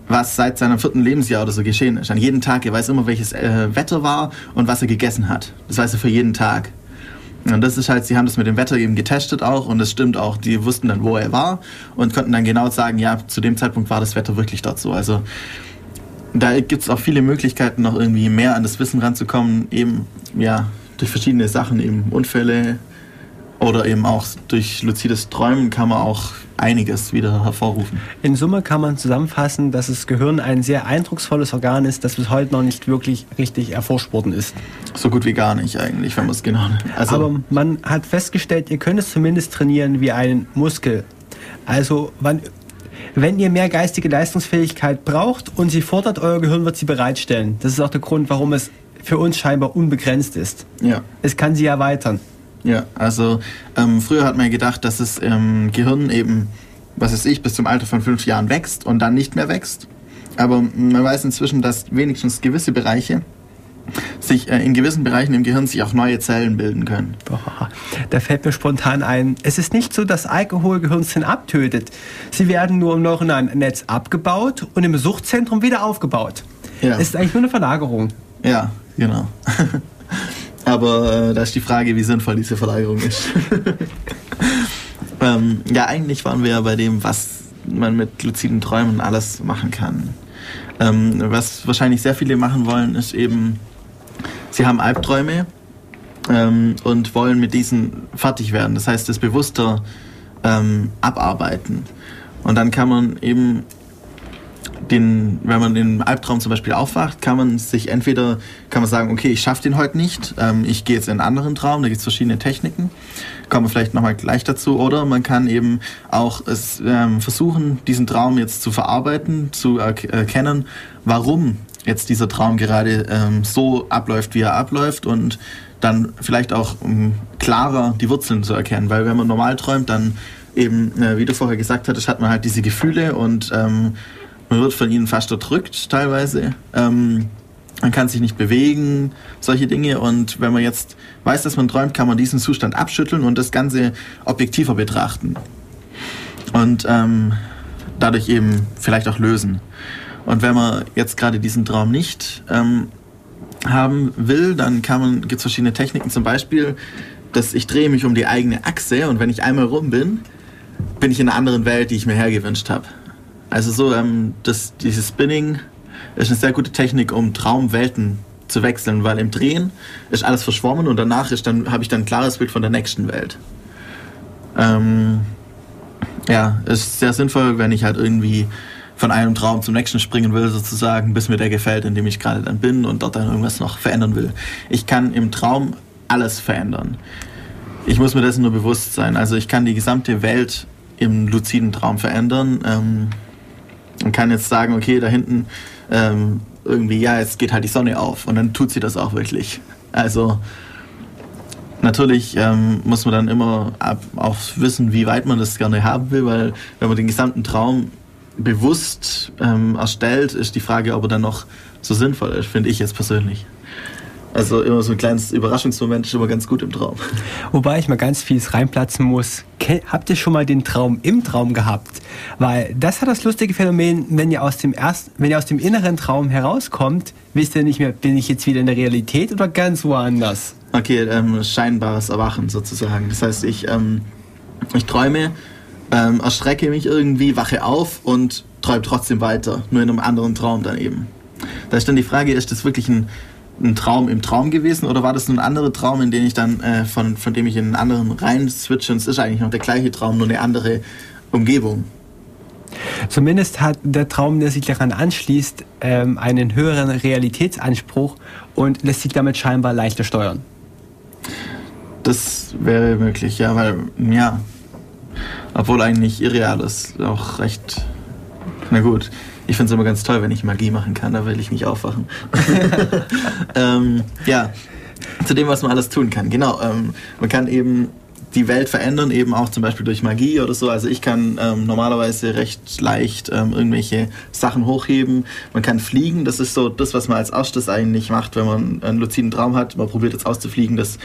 was seit seinem vierten Lebensjahr oder so geschehen ist. An jeden Tag. Er weiß immer, welches äh, Wetter war und was er gegessen hat. Das weiß er für jeden Tag. Und das ist halt, sie haben das mit dem Wetter eben getestet auch und es stimmt auch. Die wussten dann, wo er war und konnten dann genau sagen, ja, zu dem Zeitpunkt war das Wetter wirklich dort so. Also da gibt es auch viele Möglichkeiten, noch irgendwie mehr an das Wissen ranzukommen, eben ja durch verschiedene Sachen, eben Unfälle oder eben auch durch luzides Träumen kann man auch einiges wieder hervorrufen. In Summe kann man zusammenfassen, dass das Gehirn ein sehr eindrucksvolles Organ ist, das bis heute noch nicht wirklich richtig erforscht worden ist. So gut wie gar nicht eigentlich, wenn man es genau nimmt. Also Aber man hat festgestellt, ihr könnt es zumindest trainieren wie einen Muskel. Also wann, wenn ihr mehr geistige Leistungsfähigkeit braucht und sie fordert, euer Gehirn wird sie bereitstellen. Das ist auch der Grund, warum es für uns scheinbar unbegrenzt ist. Ja. Es kann sie erweitern. Ja, also ähm, früher hat man gedacht, dass das ähm, Gehirn eben, was weiß ich, bis zum Alter von fünf Jahren wächst und dann nicht mehr wächst. Aber man weiß inzwischen, dass wenigstens gewisse Bereiche sich äh, in gewissen Bereichen im Gehirn sich auch neue Zellen bilden können. Boah, da fällt mir spontan ein, es ist nicht so, dass Alkohol Gehirnzellen abtötet. Sie werden nur im neuronalen Netz abgebaut und im Suchtzentrum wieder aufgebaut. Ja. Es ist eigentlich nur eine Verlagerung. Ja, genau. Aber äh, da ist die Frage, wie sinnvoll diese Verlagerung ist. ähm, ja, eigentlich waren wir ja bei dem, was man mit luziden Träumen alles machen kann. Ähm, was wahrscheinlich sehr viele machen wollen, ist eben, sie haben Albträume ähm, und wollen mit diesen fertig werden. Das heißt, das bewusster ähm, abarbeiten. Und dann kann man eben den, wenn man den Albtraum zum Beispiel aufwacht, kann man sich entweder kann man sagen, okay, ich schaffe den heute nicht, ähm, ich gehe jetzt in einen anderen Traum, da gibt es verschiedene Techniken, kommen wir vielleicht nochmal gleich dazu, oder man kann eben auch es ähm, versuchen, diesen Traum jetzt zu verarbeiten, zu erkennen, warum jetzt dieser Traum gerade ähm, so abläuft, wie er abläuft und dann vielleicht auch um klarer die Wurzeln zu erkennen, weil wenn man normal träumt, dann eben, äh, wie du vorher gesagt hattest, hat man halt diese Gefühle und ähm, man wird von ihnen fast erdrückt teilweise. Ähm, man kann sich nicht bewegen, solche Dinge. Und wenn man jetzt weiß, dass man träumt, kann man diesen Zustand abschütteln und das Ganze objektiver betrachten. Und ähm, dadurch eben vielleicht auch lösen. Und wenn man jetzt gerade diesen Traum nicht ähm, haben will, dann kann man, gibt es verschiedene Techniken. Zum Beispiel, dass ich drehe mich um die eigene Achse und wenn ich einmal rum bin, bin ich in einer anderen Welt, die ich mir hergewünscht habe. Also so, ähm, das, dieses Spinning ist eine sehr gute Technik, um Traumwelten zu wechseln, weil im Drehen ist alles verschwommen und danach dann habe ich dann ein klares Bild von der nächsten Welt. Ähm, ja, ist sehr sinnvoll, wenn ich halt irgendwie von einem Traum zum nächsten springen will, sozusagen, bis mir der gefällt, in dem ich gerade dann bin und dort dann irgendwas noch verändern will. Ich kann im Traum alles verändern. Ich muss mir dessen nur bewusst sein. Also ich kann die gesamte Welt im luziden Traum verändern ähm, und kann jetzt sagen, okay, da hinten ähm, irgendwie, ja, jetzt geht halt die Sonne auf und dann tut sie das auch wirklich. Also natürlich ähm, muss man dann immer auch wissen, wie weit man das gerne haben will, weil wenn man den gesamten Traum bewusst ähm, erstellt, ist die Frage, ob er dann noch so sinnvoll ist, finde ich jetzt persönlich. Also immer so ein kleines Überraschungsmoment ist immer ganz gut im Traum. Wobei ich mal ganz fies reinplatzen muss. Habt ihr schon mal den Traum im Traum gehabt? Weil das hat das lustige Phänomen, wenn ihr aus dem ersten, wenn ihr aus dem inneren Traum herauskommt, wisst ihr nicht mehr, bin ich jetzt wieder in der Realität oder ganz woanders? Okay, ähm, scheinbares Erwachen sozusagen. Das heißt, ich, ähm, ich träume, ähm, erstrecke mich irgendwie, wache auf und träume trotzdem weiter, nur in einem anderen Traum dann eben. Da ist dann die Frage, ist das wirklich ein ein Traum im Traum gewesen oder war das ein anderer Traum, in den ich dann äh, von, von dem ich in einen anderen rein switche und es ist eigentlich noch der gleiche Traum, nur eine andere Umgebung? Zumindest hat der Traum, der sich daran anschließt, ähm, einen höheren Realitätsanspruch und lässt sich damit scheinbar leichter steuern. Das wäre möglich, ja, weil, ja, obwohl eigentlich irreal ist, auch recht, na gut, ich finde es immer ganz toll, wenn ich Magie machen kann, da will ich nicht aufwachen. ähm, ja, zu dem, was man alles tun kann. Genau, ähm, man kann eben die Welt verändern, eben auch zum Beispiel durch Magie oder so. Also ich kann ähm, normalerweise recht leicht ähm, irgendwelche Sachen hochheben. Man kann fliegen, das ist so das, was man als erstes eigentlich macht, wenn man einen luziden Traum hat. Man probiert jetzt auszufliegen, das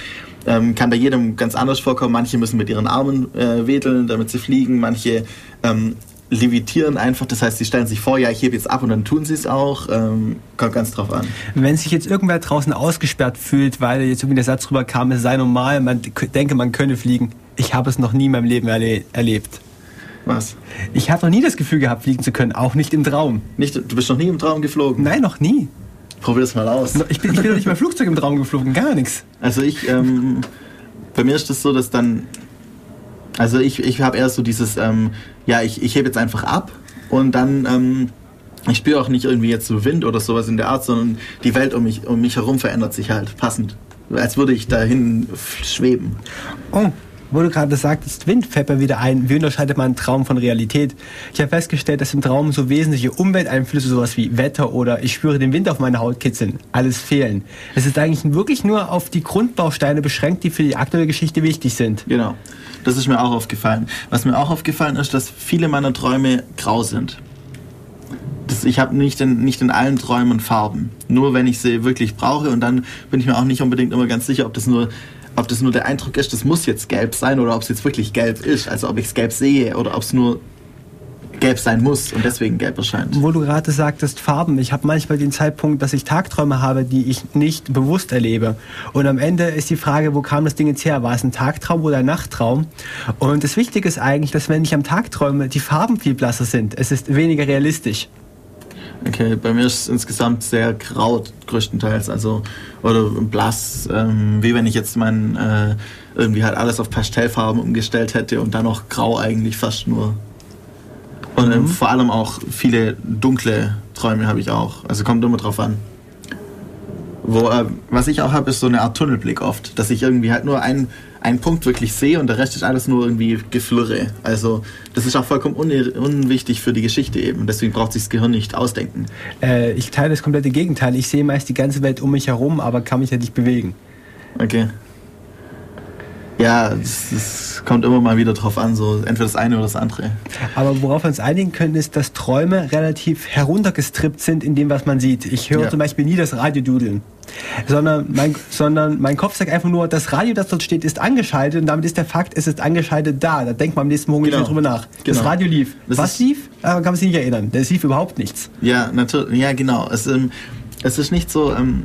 ähm, kann bei jedem ganz anders vorkommen. Manche müssen mit ihren Armen äh, wedeln, damit sie fliegen. Manche ähm, levitieren einfach. Das heißt, sie stellen sich vor, ja, ich hebe jetzt ab und dann tun sie es auch. Ähm, kommt ganz drauf an. Wenn sich jetzt irgendwer draußen ausgesperrt fühlt, weil jetzt irgendwie der Satz rüberkam, es sei normal, man denke, man könne fliegen. Ich habe es noch nie in meinem Leben erle erlebt. Was? Ich habe noch nie das Gefühl gehabt, fliegen zu können, auch nicht im Traum. Nicht, du bist noch nie im Traum geflogen? Nein, noch nie. Probier das mal aus. Ich bin, ich bin noch nicht mal Flugzeug im Traum geflogen, gar nichts. Also ich, ähm, bei mir ist das so, dass dann also ich, ich habe eher so dieses, ähm, ja, ich, ich hebe jetzt einfach ab und dann, ähm, ich spüre auch nicht irgendwie jetzt so Wind oder sowas in der Art, sondern die Welt um mich, um mich herum verändert sich halt passend. Als würde ich dahin schweben. Oh, wo du gerade sagtest, Wind fällt mir wieder ein. Wie unterscheidet man Traum von Realität? Ich habe festgestellt, dass im Traum so wesentliche Umwelteinflüsse, sowas wie Wetter oder ich spüre den Wind auf meine Haut kitzeln, alles fehlen. Es ist eigentlich wirklich nur auf die Grundbausteine beschränkt, die für die aktuelle Geschichte wichtig sind. Genau. Das ist mir auch aufgefallen. Was mir auch aufgefallen ist, dass viele meiner Träume grau sind. Das, ich habe nicht in, nicht in allen Träumen Farben. Nur wenn ich sie wirklich brauche und dann bin ich mir auch nicht unbedingt immer ganz sicher, ob das nur ob das nur der Eindruck ist, das muss jetzt gelb sein oder ob es jetzt wirklich gelb ist. Also ob ich es gelb sehe oder ob es nur gelb sein muss und deswegen gelb erscheint. Wo du gerade sagtest, Farben. Ich habe manchmal den Zeitpunkt, dass ich Tagträume habe, die ich nicht bewusst erlebe. Und am Ende ist die Frage, wo kam das Ding jetzt her? War es ein Tagtraum oder ein Nachttraum? Und das Wichtige ist eigentlich, dass wenn ich am Tag träume, die Farben viel blasser sind. Es ist weniger realistisch. Okay, bei mir ist es insgesamt sehr grau größtenteils, also oder blass, ähm, wie wenn ich jetzt mein äh, irgendwie halt alles auf Pastellfarben umgestellt hätte und dann noch grau eigentlich fast nur. Und ähm, mhm. vor allem auch viele dunkle Träume habe ich auch. Also kommt immer drauf an. Wo, äh, was ich auch habe, ist so eine Art Tunnelblick oft, dass ich irgendwie halt nur einen, einen Punkt wirklich sehe und der Rest ist alles nur irgendwie Geflirre. Also das ist auch vollkommen un unwichtig für die Geschichte eben. Deswegen braucht sich das Gehirn nicht ausdenken. Äh, ich teile das komplette Gegenteil. Ich sehe meist die ganze Welt um mich herum, aber kann mich ja nicht bewegen. Okay. Ja, es kommt immer mal wieder drauf an, so entweder das eine oder das andere. Aber worauf wir uns einigen können, ist, dass Träume relativ heruntergestrippt sind in dem, was man sieht. Ich höre ja. zum Beispiel nie das Radio dudeln. Sondern mein, sondern mein Kopf sagt einfach nur, das Radio, das dort steht, ist angeschaltet und damit ist der Fakt, es ist angeschaltet da. Da denkt man am nächsten Morgen genau. nicht drüber nach. Genau. Das Radio lief. Das was lief? Äh, kann man sich nicht erinnern. Es lief überhaupt nichts. Ja, natürlich. Ja, genau. Es, ähm, es ist nicht so. Ähm,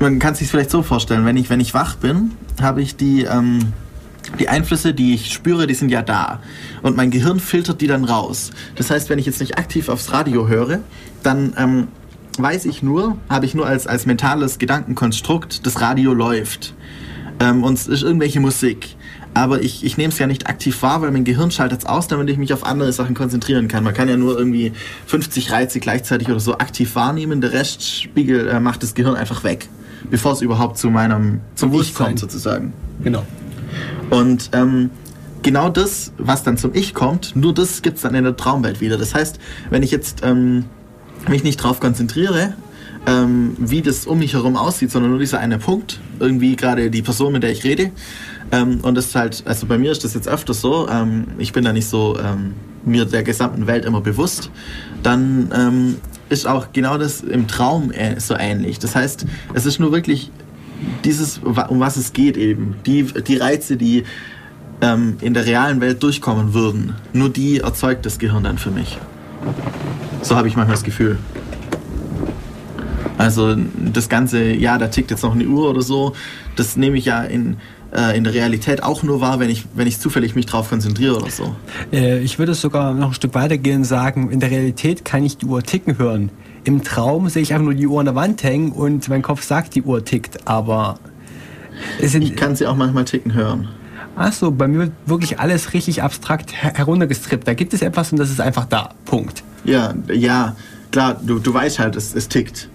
man kann es sich vielleicht so vorstellen, wenn ich, wenn ich wach bin, habe ich die, ähm, die Einflüsse, die ich spüre, die sind ja da. Und mein Gehirn filtert die dann raus. Das heißt, wenn ich jetzt nicht aktiv aufs Radio höre, dann ähm, weiß ich nur, habe ich nur als, als mentales Gedankenkonstrukt, das Radio läuft. Ähm, und es ist irgendwelche Musik. aber ich, ich nehme es ja nicht aktiv wahr, weil mein Gehirn schaltet es aus, damit ich mich auf andere Sachen konzentrieren kann. Man kann ja nur irgendwie 50 Reize gleichzeitig oder so aktiv wahrnehmen, der Restspiegel äh, macht das Gehirn einfach weg, bevor es überhaupt zu meinem zum Ich kommt sozusagen. Genau. Und ähm, genau das, was dann zum Ich kommt, nur das gibt es dann in der Traumwelt wieder. Das heißt, wenn ich jetzt ähm, mich nicht darauf konzentriere, ähm, wie das um mich herum aussieht, sondern nur dieser eine Punkt, irgendwie gerade die Person, mit der ich rede. Ähm, und das ist halt, also bei mir ist das jetzt öfters so, ähm, ich bin da nicht so ähm, mir der gesamten Welt immer bewusst, dann ähm, ist auch genau das im Traum äh, so ähnlich. Das heißt, es ist nur wirklich dieses, um was es geht eben, die, die Reize, die ähm, in der realen Welt durchkommen würden, nur die erzeugt das Gehirn dann für mich. So habe ich manchmal das Gefühl. Also das Ganze, ja, da tickt jetzt noch eine Uhr oder so, das nehme ich ja in, äh, in der Realität auch nur wahr, wenn ich, wenn ich zufällig mich drauf konzentriere oder so. Äh, ich würde sogar noch ein Stück weitergehen und sagen, in der Realität kann ich die Uhr ticken hören. Im Traum sehe ich einfach nur die Uhr an der Wand hängen und mein Kopf sagt, die Uhr tickt, aber... ich kann sie auch manchmal ticken hören. Achso, bei mir wird wirklich alles richtig abstrakt heruntergestrippt. Da gibt es etwas und das ist einfach da. Punkt. Ja, ja, klar, du, du weißt halt, es, es tickt.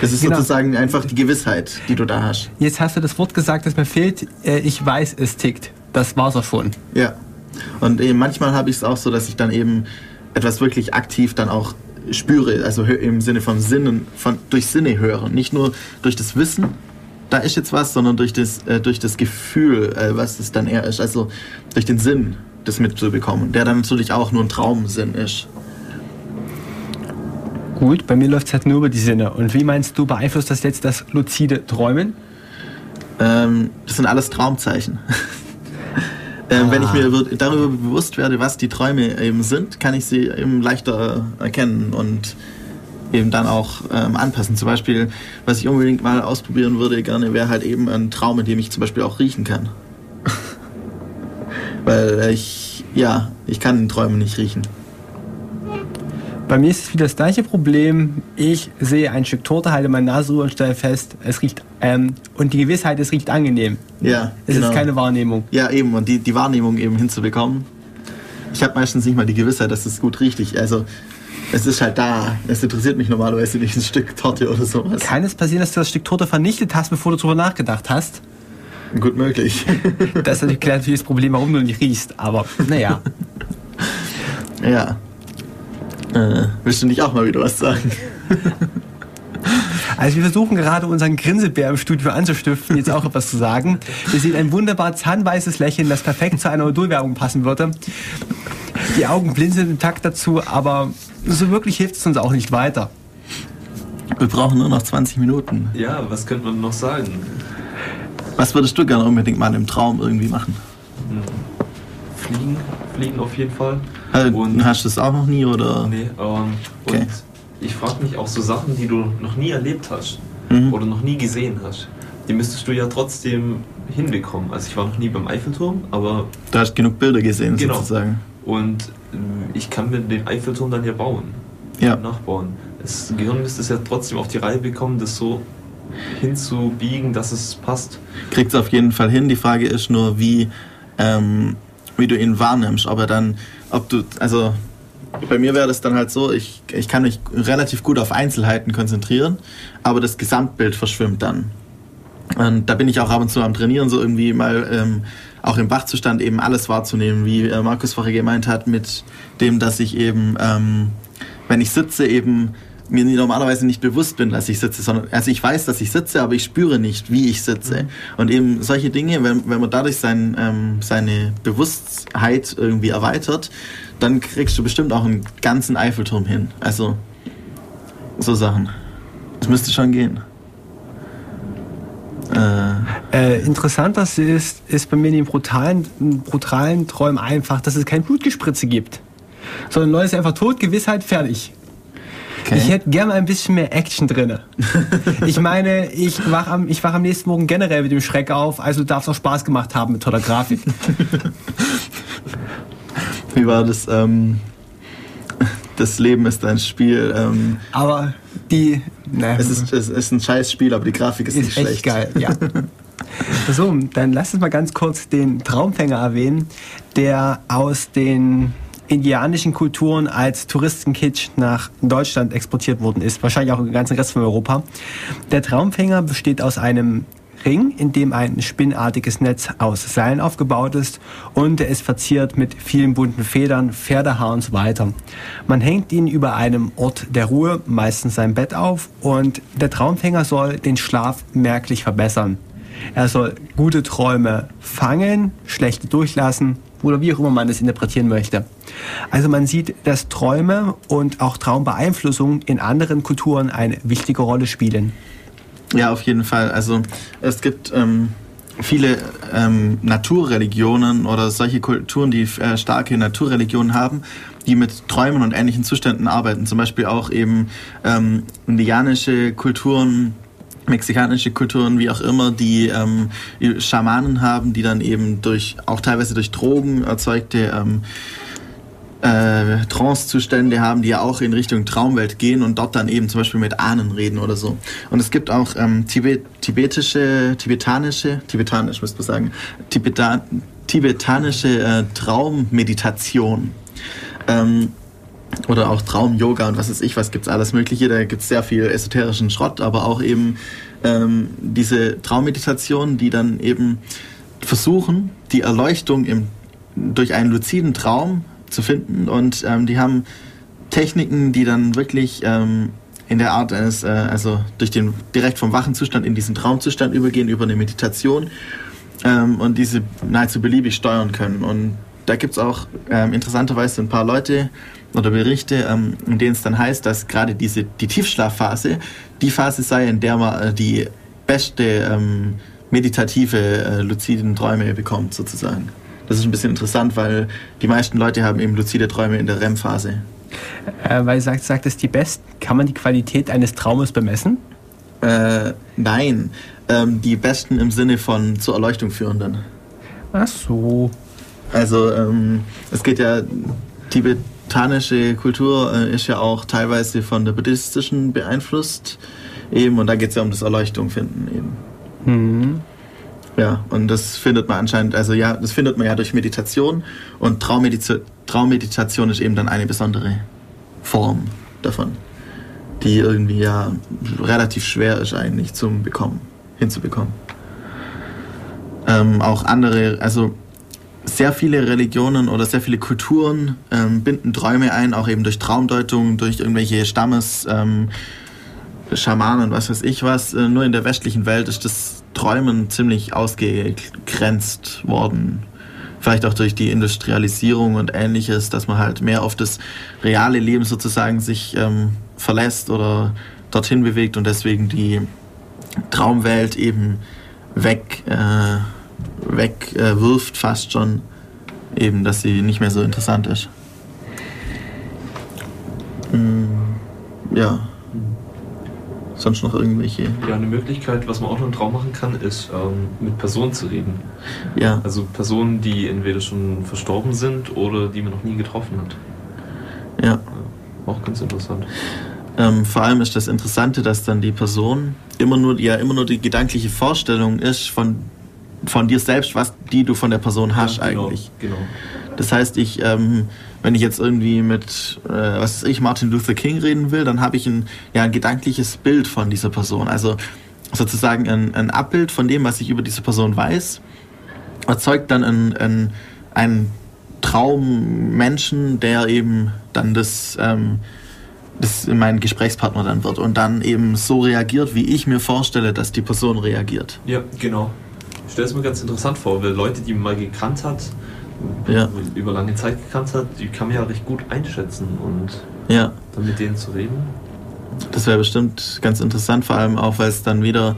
Das ist genau. sozusagen einfach die Gewissheit, die du da hast. Jetzt hast du das Wort gesagt, das mir fehlt. Äh, ich weiß, es tickt. Das war's auch schon. Ja. Und eben manchmal habe ich es auch so, dass ich dann eben etwas wirklich aktiv dann auch spüre, also im Sinne von Sinnen, von, durch Sinne hören. Nicht nur durch das Wissen, da ist jetzt was, sondern durch das, äh, durch das Gefühl, äh, was es dann eher ist. Also durch den Sinn, das mitzubekommen, der dann natürlich auch nur ein Traumsinn ist. Gut, bei mir läuft es halt nur über die Sinne. Und wie meinst du, beeinflusst das jetzt das luzide Träumen? Ähm, das sind alles Traumzeichen. ähm, ah. Wenn ich mir ah. darüber bewusst werde, was die Träume eben sind, kann ich sie eben leichter erkennen und eben dann auch ähm, anpassen. Zum Beispiel, was ich unbedingt mal ausprobieren würde, gerne wäre halt eben ein Traum, in dem ich zum Beispiel auch riechen kann. Weil ich, ja, ich kann in Träumen nicht riechen. Bei mir ist es wieder das gleiche Problem. Ich sehe ein Stück Torte, halte meine Nase rüber und stelle fest, es riecht, ähm, und die Gewissheit, es riecht angenehm. Ja. Es genau. ist keine Wahrnehmung. Ja, eben, und die, die Wahrnehmung eben hinzubekommen. Ich habe meistens nicht mal die Gewissheit, dass es gut riecht. Also, es ist halt da. Es interessiert mich normalerweise nicht ein Stück Torte oder sowas. Kann es passieren, dass du das Stück Torte vernichtet hast, bevor du darüber nachgedacht hast? Gut möglich. das ist natürlich das Problem, warum du nicht riechst, aber naja. ja. Äh, willst du nicht auch mal wieder was sagen? Also wir versuchen gerade unseren Grinsebär im Studio anzustiften, jetzt auch etwas zu sagen. Wir sehen ein wunderbar zahnweißes Lächeln, das perfekt zu einer Odolwerbung passen würde. Die Augen blinzeln im Takt dazu, aber so wirklich hilft es uns auch nicht weiter. Wir brauchen nur noch 20 Minuten. Ja, was könnte man noch sagen? Was würdest du gerne unbedingt mal im Traum irgendwie machen? Hm. Fliegen, fliegen auf jeden Fall. Äh, und hast du das auch noch nie oder? Nee, ähm, okay. und ich frage mich auch so Sachen, die du noch nie erlebt hast mhm. oder noch nie gesehen hast. Die müsstest du ja trotzdem hinbekommen. Also ich war noch nie beim Eiffelturm, aber... Du hast genug Bilder gesehen genau. sozusagen. Und äh, ich kann mir den Eiffelturm dann ja bauen. Ja. Nachbauen. Das Gehirn müsste es ja trotzdem auf die Reihe bekommen, das so hinzubiegen, dass es passt. Kriegt es auf jeden Fall hin. Die Frage ist nur, wie, ähm, wie du ihn wahrnimmst. Ob er dann ob du, also bei mir wäre das dann halt so, ich, ich kann mich relativ gut auf Einzelheiten konzentrieren, aber das Gesamtbild verschwimmt dann. Und da bin ich auch ab und zu am Trainieren, so irgendwie mal ähm, auch im Wachzustand eben alles wahrzunehmen, wie äh, Markus vorher gemeint hat, mit dem, dass ich eben, ähm, wenn ich sitze, eben mir normalerweise nicht bewusst bin, dass ich sitze, sondern also ich weiß, dass ich sitze, aber ich spüre nicht, wie ich sitze. Mhm. Und eben solche Dinge, wenn, wenn man dadurch sein, ähm, seine Bewusstheit irgendwie erweitert, dann kriegst du bestimmt auch einen ganzen Eiffelturm hin. Also so Sachen. Das müsste schon gehen. Äh, äh, interessant, das ist, ist bei mir in den brutalen, brutalen Träumen einfach, dass es kein Blutgespritze gibt. Sondern Leute ist einfach tot, Gewissheit, fertig. Okay. Ich hätte gerne ein bisschen mehr Action drin. ich meine, ich wache am, wach am nächsten Morgen generell mit dem Schreck auf, also darf es auch Spaß gemacht haben mit toller Grafik. Wie war das? Ähm, das Leben ist ein Spiel. Ähm, aber die. Ne, es, ist, es ist ein scheiß Spiel, aber die Grafik ist, ist nicht echt schlecht. geil, ja. So, dann lass uns mal ganz kurz den Traumfänger erwähnen, der aus den indianischen Kulturen als Touristenkitsch nach Deutschland exportiert worden ist, wahrscheinlich auch im ganzen Rest von Europa. Der Traumfänger besteht aus einem Ring, in dem ein spinnartiges Netz aus Seilen aufgebaut ist und er ist verziert mit vielen bunten Federn, Pferdehaar und so weiter. Man hängt ihn über einem Ort der Ruhe, meistens sein Bett auf und der Traumfänger soll den Schlaf merklich verbessern. Er soll gute Träume fangen, schlechte durchlassen oder wie auch immer man es interpretieren möchte. Also man sieht, dass Träume und auch Traumbeeinflussung in anderen Kulturen eine wichtige Rolle spielen. Ja, auf jeden Fall. Also es gibt ähm, viele ähm, Naturreligionen oder solche Kulturen, die äh, starke Naturreligionen haben, die mit Träumen und ähnlichen Zuständen arbeiten. Zum Beispiel auch eben ähm, indianische Kulturen, mexikanische Kulturen, wie auch immer, die ähm, Schamanen haben, die dann eben durch, auch teilweise durch Drogen erzeugte ähm, äh, Trance-Zustände haben, die ja auch in Richtung Traumwelt gehen und dort dann eben zum Beispiel mit Ahnen reden oder so. Und es gibt auch ähm, Tibet, tibetische, tibetanische, tibetanisch müsste man sagen, Tibeta, tibetanische äh, Traummeditation. Ähm, oder auch Traum-Yoga und was weiß ich, was gibt's alles Mögliche. Da gibt's sehr viel esoterischen Schrott, aber auch eben ähm, diese Traummeditation, die dann eben versuchen, die Erleuchtung im, durch einen luziden Traum zu finden. Und ähm, die haben Techniken, die dann wirklich ähm, in der Art eines, äh, also durch den direkt vom wachen Zustand in diesen Traumzustand übergehen, über eine Meditation ähm, und diese nahezu beliebig steuern können. Und da gibt es auch ähm, interessanterweise ein paar Leute oder Berichte, ähm, in denen es dann heißt, dass gerade diese die Tiefschlafphase die Phase sei, in der man äh, die beste ähm, meditative, äh, luziden Träume bekommt, sozusagen. Das ist ein bisschen interessant, weil die meisten Leute haben eben luzide Träume in der REM-Phase. Äh, weil sagt, sagt es die besten, kann man die Qualität eines Traumes bemessen? Äh, nein, ähm, die besten im Sinne von zur Erleuchtung führenden. Ach so. Also ähm, es geht ja, tibetanische Kultur äh, ist ja auch teilweise von der buddhistischen beeinflusst eben und da geht es ja um das Erleuchtung finden eben. Mhm. Ja, und das findet man anscheinend, also ja, das findet man ja durch Meditation und Traummedita Traummeditation ist eben dann eine besondere Form davon, die irgendwie ja relativ schwer ist eigentlich zum Bekommen, hinzubekommen. Ähm, auch andere, also sehr viele Religionen oder sehr viele Kulturen ähm, binden Träume ein, auch eben durch Traumdeutung, durch irgendwelche Stammes, ähm, Schamanen, was weiß ich was. Äh, nur in der westlichen Welt ist das Träumen ziemlich ausgegrenzt worden. Vielleicht auch durch die Industrialisierung und ähnliches, dass man halt mehr auf das reale Leben sozusagen sich ähm, verlässt oder dorthin bewegt und deswegen die Traumwelt eben weg, äh, wegwirft, äh, fast schon, eben, dass sie nicht mehr so interessant ist. Mm, ja sonst noch irgendwelche? Ja, eine Möglichkeit, was man auch noch im Traum machen kann, ist ähm, mit Personen zu reden. Ja. Also Personen, die entweder schon verstorben sind oder die man noch nie getroffen hat. Ja. ja auch ganz interessant. Ähm, vor allem ist das Interessante, dass dann die Person immer nur, ja, immer nur die gedankliche Vorstellung ist von, von dir selbst, was die du von der Person hast ja, genau, eigentlich. Genau. Das heißt, ich ähm, wenn ich jetzt irgendwie mit, äh, was ich, Martin Luther King reden will, dann habe ich ein, ja, ein gedankliches Bild von dieser Person. Also sozusagen ein, ein Abbild von dem, was ich über diese Person weiß, erzeugt dann ein, ein, ein Traummenschen, der eben dann das, ähm, das mein Gesprächspartner dann wird und dann eben so reagiert, wie ich mir vorstelle, dass die Person reagiert. Ja, genau. Ich stelle es mir ganz interessant vor, weil Leute, die man mal gekannt hat, ja. über lange Zeit gekannt hat, die kann man ja recht gut einschätzen und ja. dann mit denen zu reden. Das wäre bestimmt ganz interessant, vor allem auch, weil es dann wieder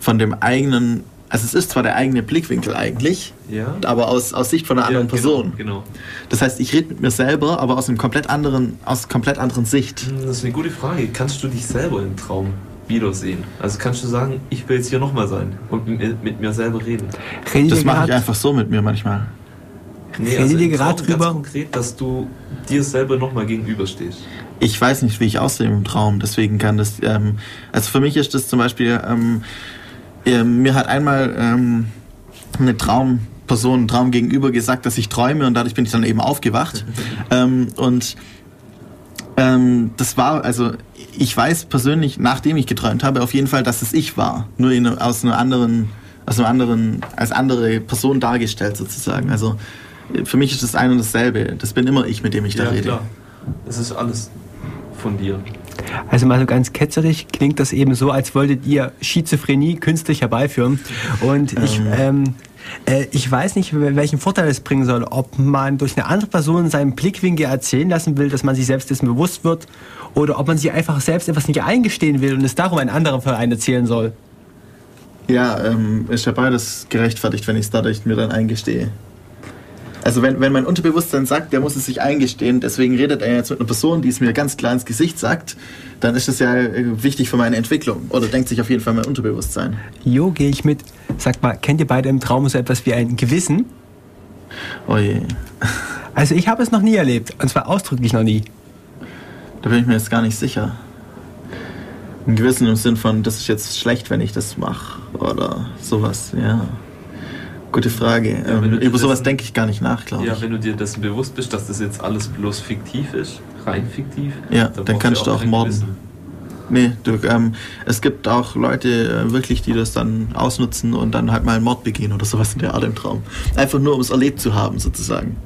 von dem eigenen, also es ist zwar der eigene Blickwinkel eigentlich, ja. aber aus, aus Sicht von einer anderen ja, genau, Person. Genau. Das heißt, ich rede mit mir selber, aber aus einem komplett anderen, aus komplett anderen Sicht. Hm, das ist eine gute Frage. Kannst du dich selber im Traum wiedersehen? Also kannst du sagen, ich will jetzt hier nochmal sein und mit, mit mir selber reden? Das mache ich einfach so mit mir manchmal. Nee, Rede also dir gerade drüber? Ganz konkret, dass du dir selber nochmal gegenüberstehst. Ich weiß nicht, wie ich aussehe im Traum, deswegen kann das. Ähm, also für mich ist das zum Beispiel. Ähm, äh, mir hat einmal ähm, eine Traumperson, ein Traum gegenüber gesagt, dass ich träume und dadurch bin ich dann eben aufgewacht. ähm, und ähm, das war, also ich weiß persönlich, nachdem ich geträumt habe, auf jeden Fall, dass es ich war. Nur in, aus einer anderen, aus einer anderen, als andere Person dargestellt sozusagen. Also für mich ist das ein und dasselbe. Das bin immer ich, mit dem ich da ja, rede. Klar. Es ist alles von dir. Also mal so ganz ketzerig klingt das eben so, als wolltet ihr Schizophrenie künstlich herbeiführen. Und ich, ähm, äh, ich weiß nicht, welchen Vorteil es bringen soll. Ob man durch eine andere Person seinen Blickwinkel erzählen lassen will, dass man sich selbst dessen bewusst wird, oder ob man sich einfach selbst etwas nicht eingestehen will und es darum ein anderer Verein erzählen soll. Ja, ähm, ist ja beides gerechtfertigt, wenn ich es dadurch mir dann eingestehe. Also wenn, wenn mein Unterbewusstsein sagt, der muss es sich eingestehen, deswegen redet er jetzt mit einer Person, die es mir ganz klar ins Gesicht sagt, dann ist das ja äh, wichtig für meine Entwicklung. Oder denkt sich auf jeden Fall mein Unterbewusstsein. Jo, gehe ich mit. Sagt mal, kennt ihr beide im Traum so etwas wie ein Gewissen? Oh je. Also ich habe es noch nie erlebt. Und zwar ausdrücklich noch nie. Da bin ich mir jetzt gar nicht sicher. Ein Gewissen im Sinn von, das ist jetzt schlecht, wenn ich das mache. Oder sowas, ja. Gute Frage. Ja, ähm, über sowas denke ich gar nicht nach, glaube ja, ich. Ja, wenn du dir dessen bewusst bist, dass das jetzt alles bloß fiktiv ist, rein fiktiv, ja, dann, dann kannst du auch, auch morden. Nee, du, ähm, es gibt auch Leute äh, wirklich, die das dann ausnutzen und dann halt mal einen Mord begehen oder sowas in der Art im Traum. Einfach nur, um es erlebt zu haben, sozusagen.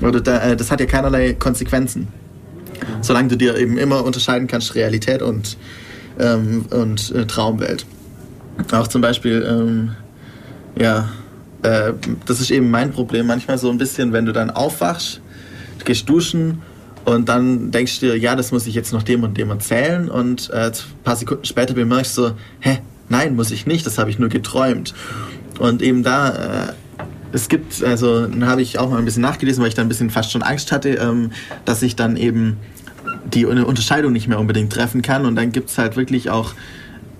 Oder da, äh, das hat ja keinerlei Konsequenzen. Solange du dir eben immer unterscheiden kannst, Realität und, ähm, und äh, Traumwelt. Auch zum Beispiel, ähm, ja, äh, das ist eben mein Problem. Manchmal so ein bisschen, wenn du dann aufwachst, gehst duschen und dann denkst du dir, ja, das muss ich jetzt noch dem und dem erzählen und äh, ein paar Sekunden später bemerkst du hä, nein, muss ich nicht, das habe ich nur geträumt. Und eben da, äh, es gibt, also dann habe ich auch mal ein bisschen nachgelesen, weil ich dann ein bisschen fast schon Angst hatte, ähm, dass ich dann eben die Unterscheidung nicht mehr unbedingt treffen kann und dann gibt es halt wirklich auch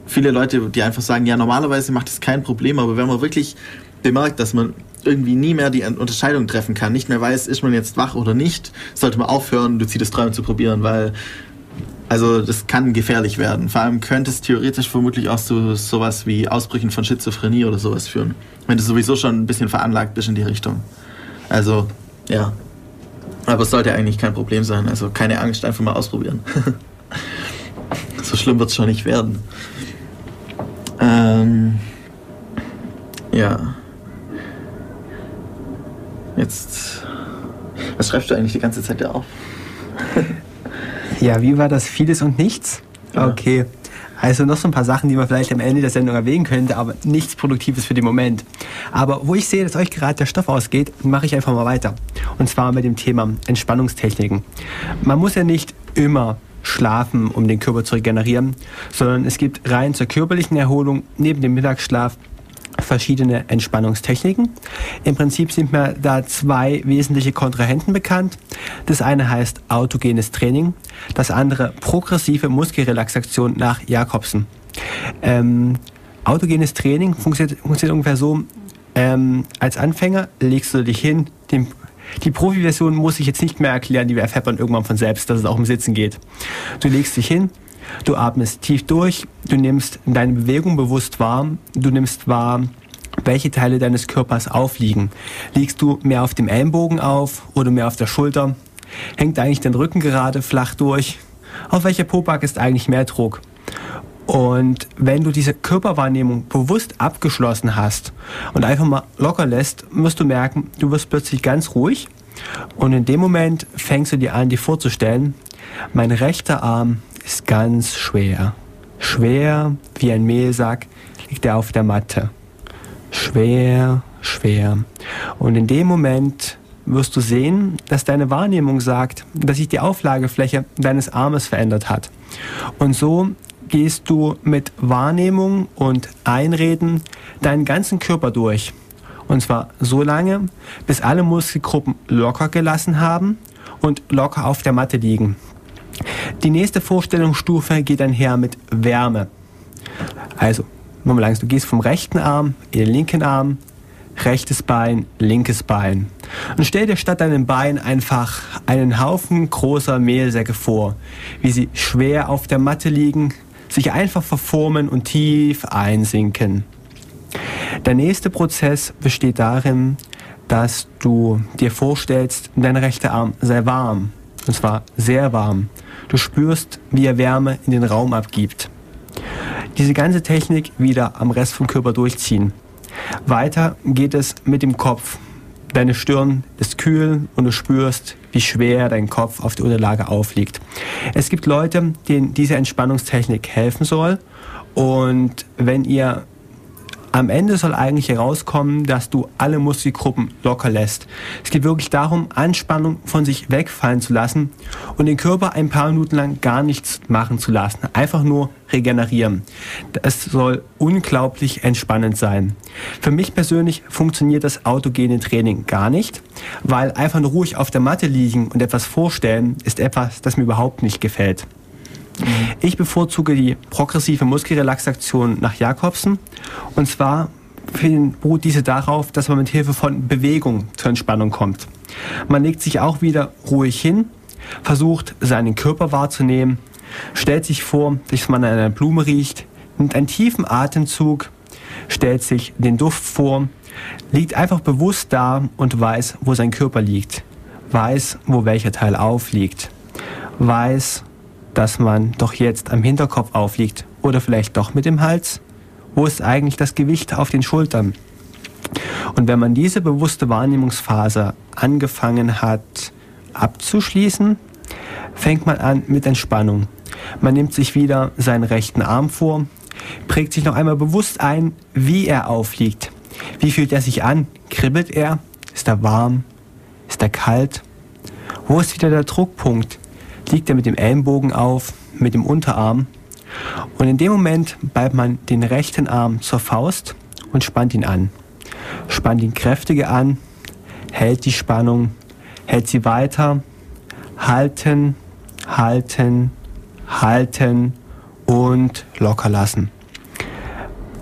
viele Leute, die einfach sagen, ja, normalerweise macht es kein Problem, aber wenn man wirklich bemerkt, dass man irgendwie nie mehr die Unterscheidung treffen kann, nicht mehr weiß, ist man jetzt wach oder nicht, sollte man aufhören, luzides Träumen zu probieren, weil also das kann gefährlich werden. Vor allem könnte es theoretisch vermutlich auch zu sowas wie Ausbrüchen von Schizophrenie oder sowas führen, wenn du sowieso schon ein bisschen veranlagt bist in die Richtung. Also, ja. Aber es sollte eigentlich kein Problem sein. Also keine Angst, einfach mal ausprobieren. so schlimm wird es schon nicht werden. Ähm, ja. Jetzt. Was schreibst du eigentlich die ganze Zeit da auf? ja, wie war das? Vieles und nichts? Ja. Okay. Also noch so ein paar Sachen, die man vielleicht am Ende der Sendung erwähnen könnte, aber nichts Produktives für den Moment. Aber wo ich sehe, dass euch gerade der Stoff ausgeht, mache ich einfach mal weiter. Und zwar mit dem Thema Entspannungstechniken. Man muss ja nicht immer schlafen, um den Körper zu regenerieren, sondern es gibt rein zur körperlichen Erholung neben dem Mittagsschlaf verschiedene Entspannungstechniken. Im Prinzip sind mir da zwei wesentliche Kontrahenten bekannt. Das eine heißt autogenes Training, das andere progressive Muskelrelaxation nach Jakobsen. Ähm, autogenes Training funktioniert, funktioniert ungefähr so, ähm, als Anfänger legst du dich hin, den die Profi-Version muss ich jetzt nicht mehr erklären, die erfährt man irgendwann von selbst, dass es auch im Sitzen geht. Du legst dich hin, Du atmest tief durch, du nimmst deine Bewegung bewusst wahr, du nimmst wahr, welche Teile deines Körpers aufliegen. Liegst du mehr auf dem Ellenbogen auf oder mehr auf der Schulter? Hängt eigentlich dein Rücken gerade flach durch? Auf welcher Poback ist eigentlich mehr Druck? Und wenn du diese Körperwahrnehmung bewusst abgeschlossen hast und einfach mal locker lässt, wirst du merken, du wirst plötzlich ganz ruhig. Und in dem Moment fängst du dir an, dir vorzustellen, mein rechter Arm ist ganz schwer. Schwer wie ein Mehlsack liegt er auf der Matte. Schwer, schwer. Und in dem Moment wirst du sehen, dass deine Wahrnehmung sagt, dass sich die Auflagefläche deines Armes verändert hat. Und so gehst du mit Wahrnehmung und Einreden deinen ganzen Körper durch. Und zwar so lange, bis alle Muskelgruppen locker gelassen haben und locker auf der Matte liegen. Die nächste Vorstellungsstufe geht einher mit Wärme. Also, mal langsam, du gehst vom rechten Arm in den linken Arm, rechtes Bein, linkes Bein. Und stell dir statt deinem Bein einfach einen Haufen großer Mehlsäcke vor, wie sie schwer auf der Matte liegen, sich einfach verformen und tief einsinken. Der nächste Prozess besteht darin, dass du dir vorstellst, dein rechter Arm sei warm. Und zwar sehr warm. Du spürst, wie er Wärme in den Raum abgibt. Diese ganze Technik wieder am Rest vom Körper durchziehen. Weiter geht es mit dem Kopf. Deine Stirn ist kühl und du spürst, wie schwer dein Kopf auf der Unterlage aufliegt. Es gibt Leute, denen diese Entspannungstechnik helfen soll. Und wenn ihr am Ende soll eigentlich herauskommen, dass du alle Muskelgruppen locker lässt. Es geht wirklich darum, Anspannung von sich wegfallen zu lassen und den Körper ein paar Minuten lang gar nichts machen zu lassen. Einfach nur regenerieren. Es soll unglaublich entspannend sein. Für mich persönlich funktioniert das autogene Training gar nicht, weil einfach nur ruhig auf der Matte liegen und etwas vorstellen ist etwas, das mir überhaupt nicht gefällt. Ich bevorzuge die progressive Muskelrelaxation nach Jakobsen. Und zwar beruht diese darauf, dass man mit Hilfe von Bewegung zur Entspannung kommt. Man legt sich auch wieder ruhig hin, versucht seinen Körper wahrzunehmen, stellt sich vor, dass man an einer Blume riecht, nimmt einen tiefen Atemzug, stellt sich den Duft vor, liegt einfach bewusst da und weiß, wo sein Körper liegt, weiß, wo welcher Teil aufliegt, weiß, dass man doch jetzt am Hinterkopf aufliegt oder vielleicht doch mit dem Hals? Wo ist eigentlich das Gewicht auf den Schultern? Und wenn man diese bewusste Wahrnehmungsphase angefangen hat abzuschließen, fängt man an mit Entspannung. Man nimmt sich wieder seinen rechten Arm vor, prägt sich noch einmal bewusst ein, wie er aufliegt. Wie fühlt er sich an? Kribbelt er? Ist er warm? Ist er kalt? Wo ist wieder der Druckpunkt? Liegt er mit dem Ellenbogen auf, mit dem Unterarm. Und in dem Moment ballt man den rechten Arm zur Faust und spannt ihn an. Spannt ihn kräftiger an, hält die Spannung, hält sie weiter, halten, halten, halten und locker lassen.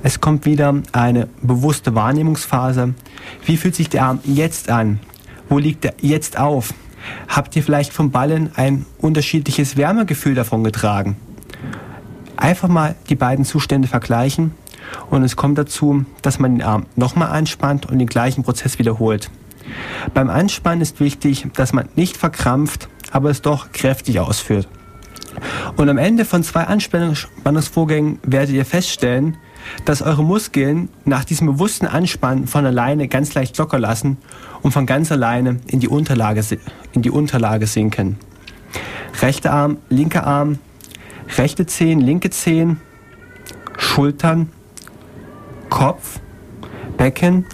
Es kommt wieder eine bewusste Wahrnehmungsphase. Wie fühlt sich der Arm jetzt an? Wo liegt er jetzt auf? Habt ihr vielleicht vom Ballen ein unterschiedliches Wärmegefühl davon getragen? Einfach mal die beiden Zustände vergleichen und es kommt dazu, dass man den Arm nochmal anspannt und den gleichen Prozess wiederholt. Beim Anspannen ist wichtig, dass man nicht verkrampft, aber es doch kräftig ausführt. Und am Ende von zwei Anspannungsvorgängen werdet ihr feststellen, dass eure Muskeln nach diesem bewussten Anspannen von alleine ganz leicht locker lassen und von ganz alleine in die Unterlage, in die Unterlage sinken. Rechter Arm, linker Arm, rechte Zehen, linke Zehen, Schultern, Kopf, Becken.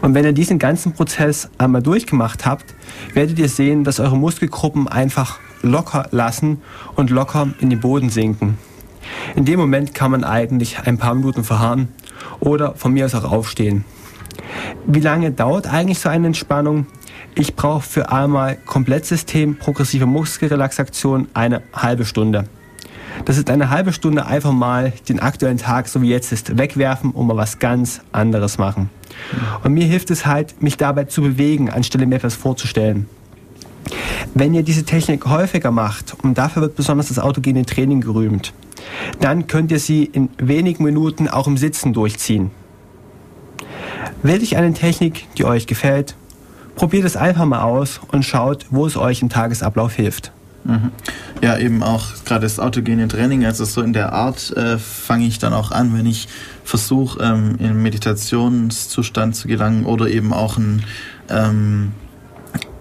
Und wenn ihr diesen ganzen Prozess einmal durchgemacht habt, werdet ihr sehen, dass eure Muskelgruppen einfach locker lassen und locker in den Boden sinken. In dem Moment kann man eigentlich ein paar Minuten verharren oder von mir aus auch aufstehen. Wie lange dauert eigentlich so eine Entspannung? Ich brauche für einmal Komplettsystem progressive Muskelrelaxation eine halbe Stunde. Das ist eine halbe Stunde einfach mal den aktuellen Tag, so wie jetzt ist, wegwerfen und mal was ganz anderes machen. Und mir hilft es halt, mich dabei zu bewegen, anstelle mir etwas vorzustellen. Wenn ihr diese Technik häufiger macht, und dafür wird besonders das autogene Training gerühmt, dann könnt ihr sie in wenigen Minuten auch im Sitzen durchziehen. Wählt euch eine Technik, die euch gefällt, probiert es einfach mal aus und schaut, wo es euch im Tagesablauf hilft. Mhm. Ja, eben auch gerade das autogene Training, also so in der Art äh, fange ich dann auch an, wenn ich versuche, ähm, in Meditationszustand zu gelangen oder eben auch ein ähm,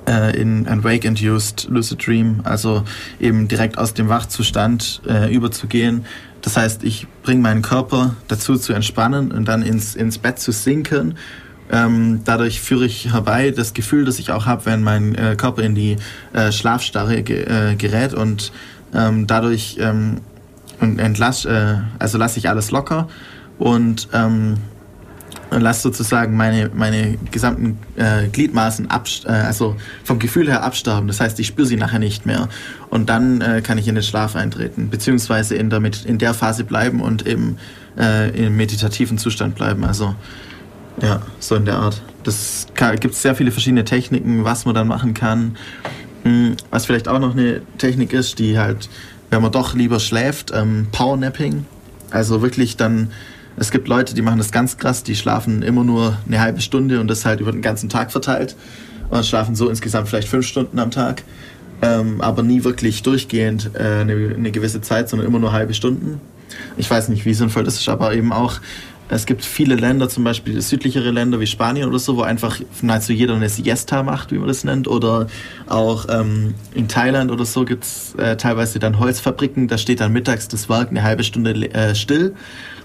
äh, in ein Wake-Induced Lucid Dream, also eben direkt aus dem Wachzustand äh, überzugehen. Das heißt, ich bringe meinen Körper dazu zu entspannen und dann ins, ins Bett zu sinken. Ähm, dadurch führe ich herbei das Gefühl, das ich auch habe, wenn mein äh, Körper in die äh, Schlafstarre ge äh, gerät und ähm, dadurch ähm, entlass, äh, also lasse ich alles locker und ähm, lasse sozusagen meine, meine gesamten äh, Gliedmaßen ab, äh, also vom Gefühl her absterben. Das heißt, ich spüre sie nachher nicht mehr. Und dann äh, kann ich in den Schlaf eintreten, beziehungsweise in der, in der Phase bleiben und eben äh, im meditativen Zustand bleiben. Also ja, so in der Art. Das gibt sehr viele verschiedene Techniken, was man dann machen kann. Hm, was vielleicht auch noch eine Technik ist, die halt, wenn man doch lieber schläft, ähm, Powernapping. Also wirklich dann Es gibt Leute, die machen das ganz krass, die schlafen immer nur eine halbe Stunde und das halt über den ganzen Tag verteilt und schlafen so insgesamt vielleicht fünf Stunden am Tag, ähm, aber nie wirklich durchgehend äh, eine, eine gewisse Zeit, sondern immer nur halbe Stunden. Ich weiß nicht, wie sinnvoll das ist, aber eben auch es gibt viele Länder, zum Beispiel südlichere Länder wie Spanien oder so, wo einfach nahezu jeder eine Siesta macht, wie man das nennt. Oder auch ähm, in Thailand oder so gibt es äh, teilweise dann Holzfabriken, da steht dann mittags das Werk eine halbe Stunde äh, still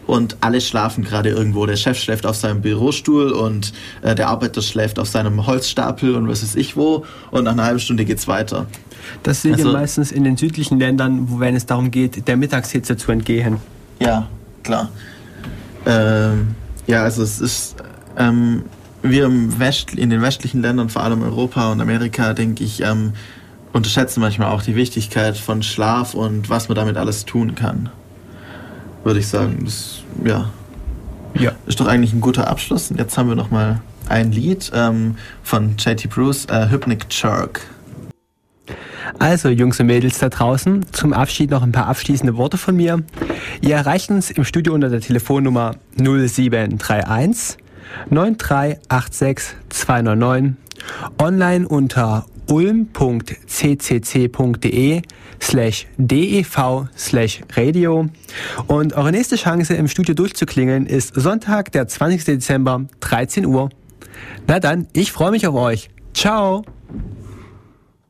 und alle schlafen gerade irgendwo. Der Chef schläft auf seinem Bürostuhl und äh, der Arbeiter schläft auf seinem Holzstapel und was weiß ich wo und nach einer halben Stunde geht es weiter. Das sehen also, wir meistens in den südlichen Ländern, wo wenn es darum geht, der Mittagshitze zu entgehen. Ja, klar. Ähm, ja, also es ist, ähm, wir im West, in den westlichen Ländern, vor allem Europa und Amerika, denke ich, ähm, unterschätzen manchmal auch die Wichtigkeit von Schlaf und was man damit alles tun kann. Würde ich sagen. Das, ja. ja. Ist doch eigentlich ein guter Abschluss. Und jetzt haben wir noch mal ein Lied ähm, von JT Bruce, äh, Hypnic Jerk. Also, Jungs und Mädels da draußen, zum Abschied noch ein paar abschließende Worte von mir. Ihr erreicht uns im Studio unter der Telefonnummer 0731 9386 299, online unter ulm.ccc.de slash dev slash radio. Und eure nächste Chance im Studio durchzuklingeln ist Sonntag, der 20. Dezember, 13 Uhr. Na dann, ich freue mich auf euch. Ciao!